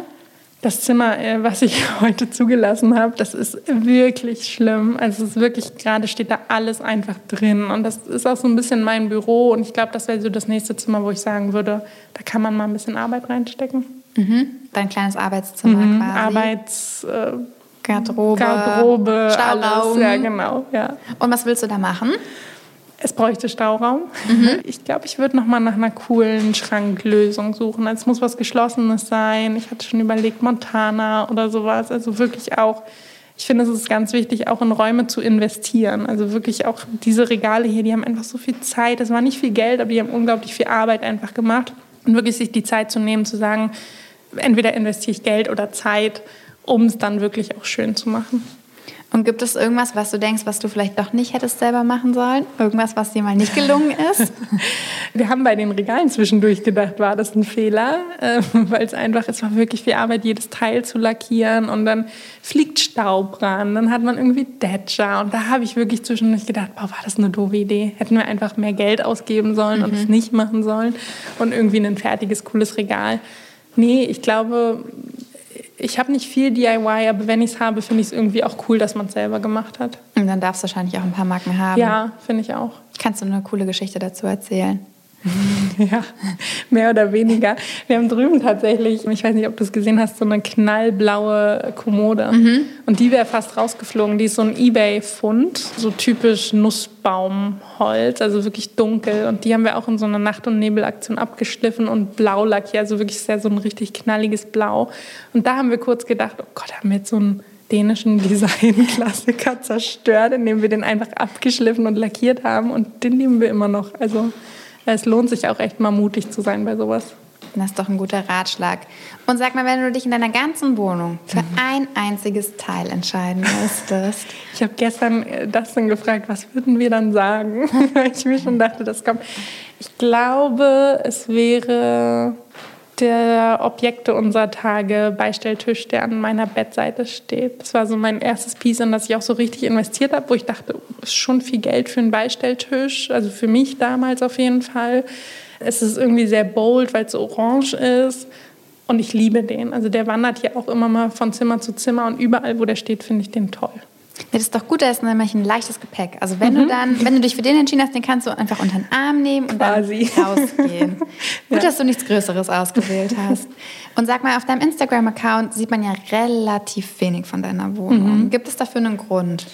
Das Zimmer, äh, was ich *laughs* heute zugelassen habe, das ist wirklich schlimm. Also es ist wirklich, gerade steht da alles einfach drin. Und das ist auch so ein bisschen mein Büro. Und ich glaube, das wäre so das nächste Zimmer, wo ich sagen würde, da kann man mal ein bisschen Arbeit reinstecken.
Mhm. Dein kleines Arbeitszimmer mhm. quasi.
Arbeits... Äh,
Garderobe,
Garderobe Stauraum. Alles. Ja, genau. Ja.
Und was willst du da machen?
Es bräuchte Stauraum. Mhm. Ich glaube, ich würde noch mal nach einer coolen Schranklösung suchen. Also es muss was Geschlossenes sein. Ich hatte schon überlegt, Montana oder sowas. Also wirklich auch, ich finde, es ist ganz wichtig, auch in Räume zu investieren. Also wirklich auch diese Regale hier, die haben einfach so viel Zeit. Es war nicht viel Geld, aber die haben unglaublich viel Arbeit einfach gemacht. Und wirklich sich die Zeit zu nehmen, zu sagen, entweder investiere ich Geld oder Zeit, um es dann wirklich auch schön zu machen.
Und gibt es irgendwas, was du denkst, was du vielleicht doch nicht hättest selber machen sollen? Irgendwas, was dir mal nicht gelungen ist? *laughs*
Wir haben bei den Regalen zwischendurch gedacht, war das ein Fehler, äh, weil es einfach, es war wirklich viel Arbeit, jedes Teil zu lackieren und dann fliegt Staub ran, dann hat man irgendwie Detscher und da habe ich wirklich zwischendurch gedacht, boah, war das eine doofe Idee? Hätten wir einfach mehr Geld ausgeben sollen mhm. und es nicht machen sollen und irgendwie ein fertiges, cooles Regal. Nee, ich glaube, ich habe nicht viel DIY, aber wenn ich es habe, finde ich es irgendwie auch cool, dass man es selber gemacht hat.
Und dann darfst du wahrscheinlich auch ein paar Marken haben.
Ja, finde ich auch.
Kannst du eine coole Geschichte dazu erzählen? *laughs*
Ja, mehr oder weniger. Wir haben drüben tatsächlich, ich weiß nicht, ob du es gesehen hast, so eine knallblaue Kommode. Mhm. Und die wäre fast rausgeflogen. Die ist so ein Ebay-Fund, so typisch Nussbaumholz, also wirklich dunkel. Und die haben wir auch in so einer Nacht- und Nebelaktion abgeschliffen und blau lackiert, also wirklich sehr so ein richtig knalliges Blau. Und da haben wir kurz gedacht, oh Gott, haben wir jetzt so einen dänischen *laughs* Design-Klassiker zerstört, indem wir den einfach abgeschliffen und lackiert haben. Und den nehmen wir immer noch. Also es lohnt sich auch echt mal mutig zu sein bei sowas.
Das ist doch ein guter Ratschlag. Und sag mal, wenn du dich in deiner ganzen Wohnung für mhm. ein einziges Teil entscheiden müsstest. *laughs*
Ich habe gestern äh, das dann gefragt, was würden wir dann sagen? *laughs* Weil ich mir schon dachte, das kommt. Ich glaube, es wäre der Objekte unserer Tage Beistelltisch, der an meiner Bettseite steht. Das war so mein erstes Piece, in das ich auch so richtig investiert habe, wo ich dachte, oh, ist schon viel Geld für einen Beistelltisch, also für mich damals auf jeden Fall. Es ist irgendwie sehr bold, weil es so orange ist. Und ich liebe den. Also der wandert hier auch immer mal von Zimmer zu Zimmer und überall, wo der steht, finde ich den toll.
Das ist doch gut, da ist nämlich ein leichtes Gepäck. Also wenn mhm. du dann, wenn du dich für den entschieden hast, den kannst du einfach unter den Arm nehmen und Quasi. dann *laughs* rausgehen. gut, ja. dass du nichts Größeres ausgewählt hast. Und sag mal, auf deinem Instagram-Account sieht man ja relativ wenig von deiner Wohnung. Mhm. Gibt es dafür einen Grund?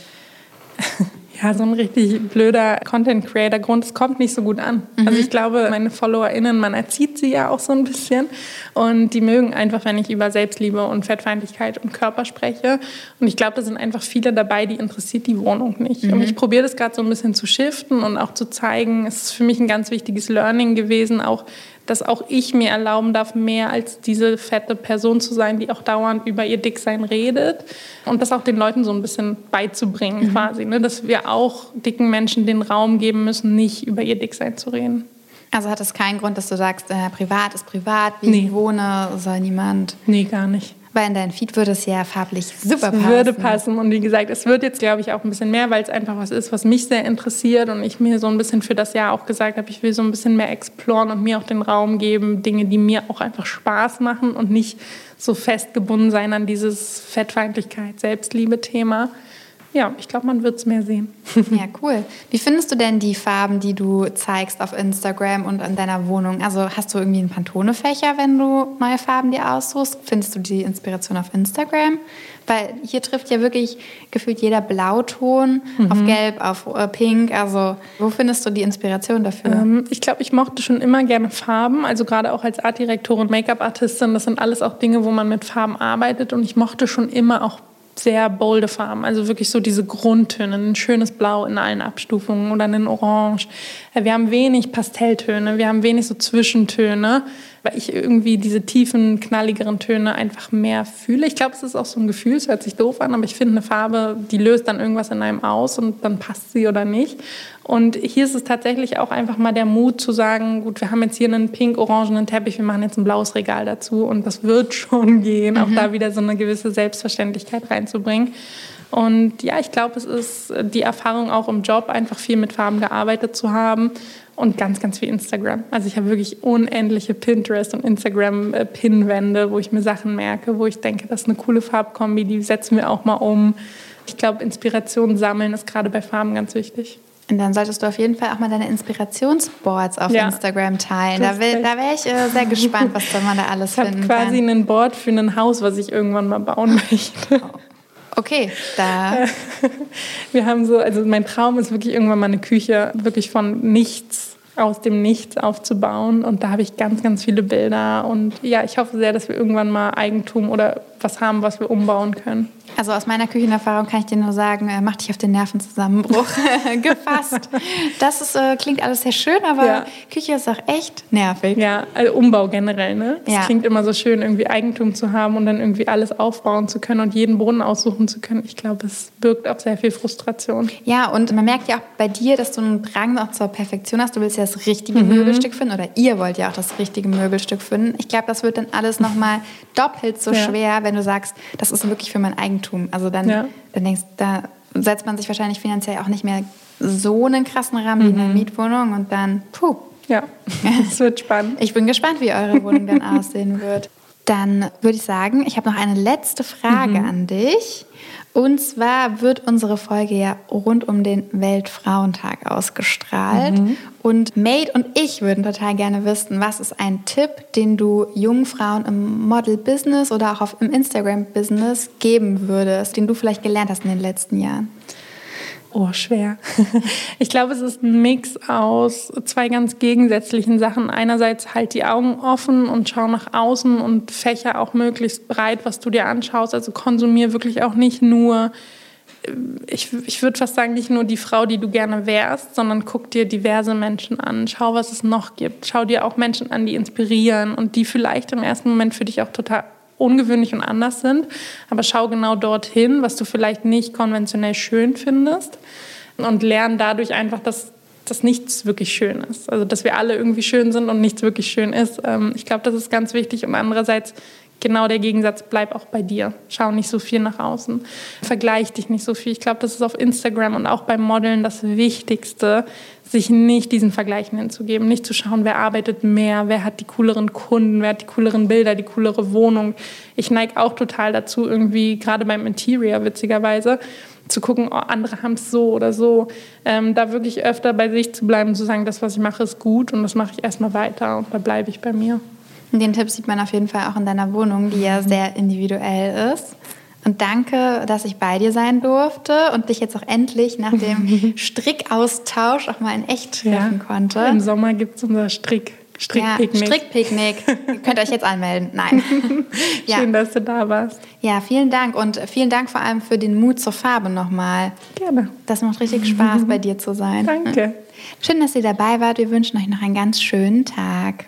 *laughs*
ja, so ein richtig blöder Content-Creator-Grund, es kommt nicht so gut an. Mhm. Also ich glaube, meine FollowerInnen, man erzieht sie ja auch so ein bisschen und die mögen einfach, wenn ich über Selbstliebe und Fettfeindlichkeit und Körper spreche. Und ich glaube, da sind einfach viele dabei, die interessiert die Wohnung nicht. Mhm. Und ich probiere das gerade so ein bisschen zu shiften und auch zu zeigen, es ist für mich ein ganz wichtiges Learning gewesen, auch dass auch ich mir erlauben darf, mehr als diese fette Person zu sein, die auch dauernd über ihr Dicksein redet. Und das auch den Leuten so ein bisschen beizubringen, mhm. quasi. Ne? Dass wir auch dicken Menschen den Raum geben müssen, nicht über ihr Dicksein zu reden.
Also hat es keinen Grund, dass du sagst, äh, privat ist privat, wie nee. ich wohne, soll niemand.
Nee, gar nicht.
Weil in deinen Feed würde es ja farblich super
passen. Es würde passen. Und wie gesagt, es wird jetzt, glaube ich, auch ein bisschen mehr, weil es einfach was ist, was mich sehr interessiert. Und ich mir so ein bisschen für das Jahr auch gesagt habe, ich will so ein bisschen mehr exploren und mir auch den Raum geben, Dinge, die mir auch einfach Spaß machen und nicht so festgebunden sein an dieses Fettfeindlichkeit, Selbstliebe-Thema. Ja, ich glaube, man wird es mehr sehen. *laughs*
Ja, cool. Wie findest du denn die Farben, die du zeigst auf Instagram und in deiner Wohnung? Also hast du irgendwie einen Pantone-Fächer, wenn du neue Farben dir aussuchst? Findest du die Inspiration auf Instagram? Weil hier trifft ja wirklich gefühlt jeder Blauton mhm. auf Gelb, auf äh, Pink. Also wo findest du die Inspiration dafür?
Ähm, ich glaube, ich mochte schon immer gerne Farben. Also gerade auch als Artdirektorin, Make-up-Artistin, das sind alles auch Dinge, wo man mit Farben arbeitet. Und ich mochte schon immer auch sehr bolde Farben, also wirklich so diese Grundtöne, ein schönes Blau in allen Abstufungen oder ein Orange. Wir haben wenig Pastelltöne, wir haben wenig so Zwischentöne weil ich irgendwie diese tiefen, knalligeren Töne einfach mehr fühle. Ich glaube, es ist auch so ein Gefühl, es hört sich doof an, aber ich finde eine Farbe, die löst dann irgendwas in einem aus und dann passt sie oder nicht. Und hier ist es tatsächlich auch einfach mal der Mut zu sagen, gut, wir haben jetzt hier einen pink-orangenen Teppich, wir machen jetzt ein blaues Regal dazu und das wird *laughs* schon gehen, mhm. auch da wieder so eine gewisse Selbstverständlichkeit reinzubringen. Und ja, ich glaube, es ist die Erfahrung auch im Job, einfach viel mit Farben gearbeitet zu haben und ganz, ganz viel Instagram. Also ich habe wirklich unendliche Pinterest- und Instagram-Pinwände, wo ich mir Sachen merke, wo ich denke, das ist eine coole Farbkombi, die setzen wir auch mal um. Ich glaube, Inspiration sammeln ist gerade bei Farben ganz wichtig.
Und dann solltest du auf jeden Fall auch mal deine Inspirationsboards auf ja, Instagram teilen. Da, da wäre ich äh, sehr gespannt, was man da *laughs* alles
ich
finden
kann. Ich habe quasi ein Board für ein Haus, was ich irgendwann mal bauen *laughs* möchte.
Oh. Okay, da. *laughs*
Wir haben so, also mein Traum ist wirklich irgendwann mal eine Küche wirklich von nichts aus dem Nichts aufzubauen. Und da habe ich ganz, ganz viele Bilder. Und ja, ich hoffe sehr, dass wir irgendwann mal Eigentum oder was haben, was wir umbauen können.
Also aus meiner Küchenerfahrung kann ich dir nur sagen, äh, mach dich auf den Nervenzusammenbruch *laughs* *laughs* gefasst. Das ist, äh, klingt alles sehr schön, aber ja. Küche ist auch echt nervig.
Ja, also Umbau generell. Ne? Das ja. klingt immer so schön, irgendwie Eigentum zu haben und dann irgendwie alles aufbauen zu können und jeden Boden aussuchen zu können. Ich glaube, es birgt auch sehr viel Frustration.
Ja, und man merkt ja auch bei dir, dass du einen Drang auch zur Perfektion hast. Du willst ja das richtige mhm. Möbelstück finden oder ihr wollt ja auch das richtige Möbelstück finden. Ich glaube, das wird dann alles nochmal doppelt so ja. schwer, wenn du sagst, das ist wirklich für mein Eigentum. Also dann, ja. dann denkst da setzt man sich wahrscheinlich finanziell auch nicht mehr so einen krassen Rahmen mhm. wie eine. Mietwohnung und dann, puh.
Ja, es wird spannend.
Ich bin gespannt, wie eure Wohnung dann *laughs* aussehen wird. Dann würde ich sagen, ich habe noch eine letzte Frage mhm. an dich. Und zwar wird unsere Folge ja rund um den Weltfrauentag ausgestrahlt. Mhm. Und Made und ich würden total gerne wissen, was ist ein Tipp, den du jungen Frauen im Model-Business oder auch im Instagram-Business geben würdest, den du vielleicht gelernt hast in den letzten Jahren?
Oh, schwer. *laughs* Ich glaube, es ist ein Mix aus zwei ganz gegensätzlichen Sachen. Einerseits halt die Augen offen und schau nach außen und fächer auch möglichst breit, was du dir anschaust. Also konsumier wirklich auch nicht nur, äh, ich, ich würde fast sagen, nicht nur die Frau, die du gerne wärst, sondern guck dir diverse Menschen an. Schau, was es noch gibt. Schau dir auch Menschen an, die inspirieren und die vielleicht im ersten Moment für dich auch total ungewöhnlich und anders sind. Aber schau genau dorthin, was du vielleicht nicht konventionell schön findest und lern dadurch einfach, dass dass nichts wirklich schön ist. Also dass wir alle irgendwie schön sind und nichts wirklich schön ist. Ähm, ich glaube, das ist ganz wichtig. Und andererseits genau der Gegensatz, bleib auch bei dir. Schau nicht so viel nach außen. Vergleich dich nicht so viel. Ich glaube, das ist auf Instagram und auch beim Modeln das Wichtigste, sich nicht diesen Vergleichen hinzugeben, nicht zu schauen, wer arbeitet mehr, wer hat die cooleren Kunden, wer hat die cooleren Bilder, die coolere Wohnung. Ich neige auch total dazu, irgendwie, gerade beim Interior witzigerweise, zu gucken, oh, andere haben es so oder so. Ähm, da wirklich öfter bei sich zu bleiben, zu sagen, das, was ich mache, ist gut und das mache ich erstmal weiter und da bleibe ich bei mir.
Den Tipp sieht man auf jeden Fall auch in deiner Wohnung, die ja sehr individuell ist. Und danke, dass ich bei dir sein durfte und dich jetzt auch endlich nach dem *laughs* Strickaustausch auch mal in echt treffen ja, konnte.
Im Sommer gibt es unser Strick. Strickpicknick.
Ja, Strickpicknick. Ihr könnt euch jetzt anmelden. Nein. *laughs*
ja. Schön, dass du da warst.
Ja, vielen Dank und vielen Dank vor allem für den Mut zur Farbe nochmal.
Gerne.
Das macht richtig Spaß, bei *laughs* dir zu sein.
Danke.
Schön, dass ihr dabei wart. Wir wünschen euch noch einen ganz schönen Tag.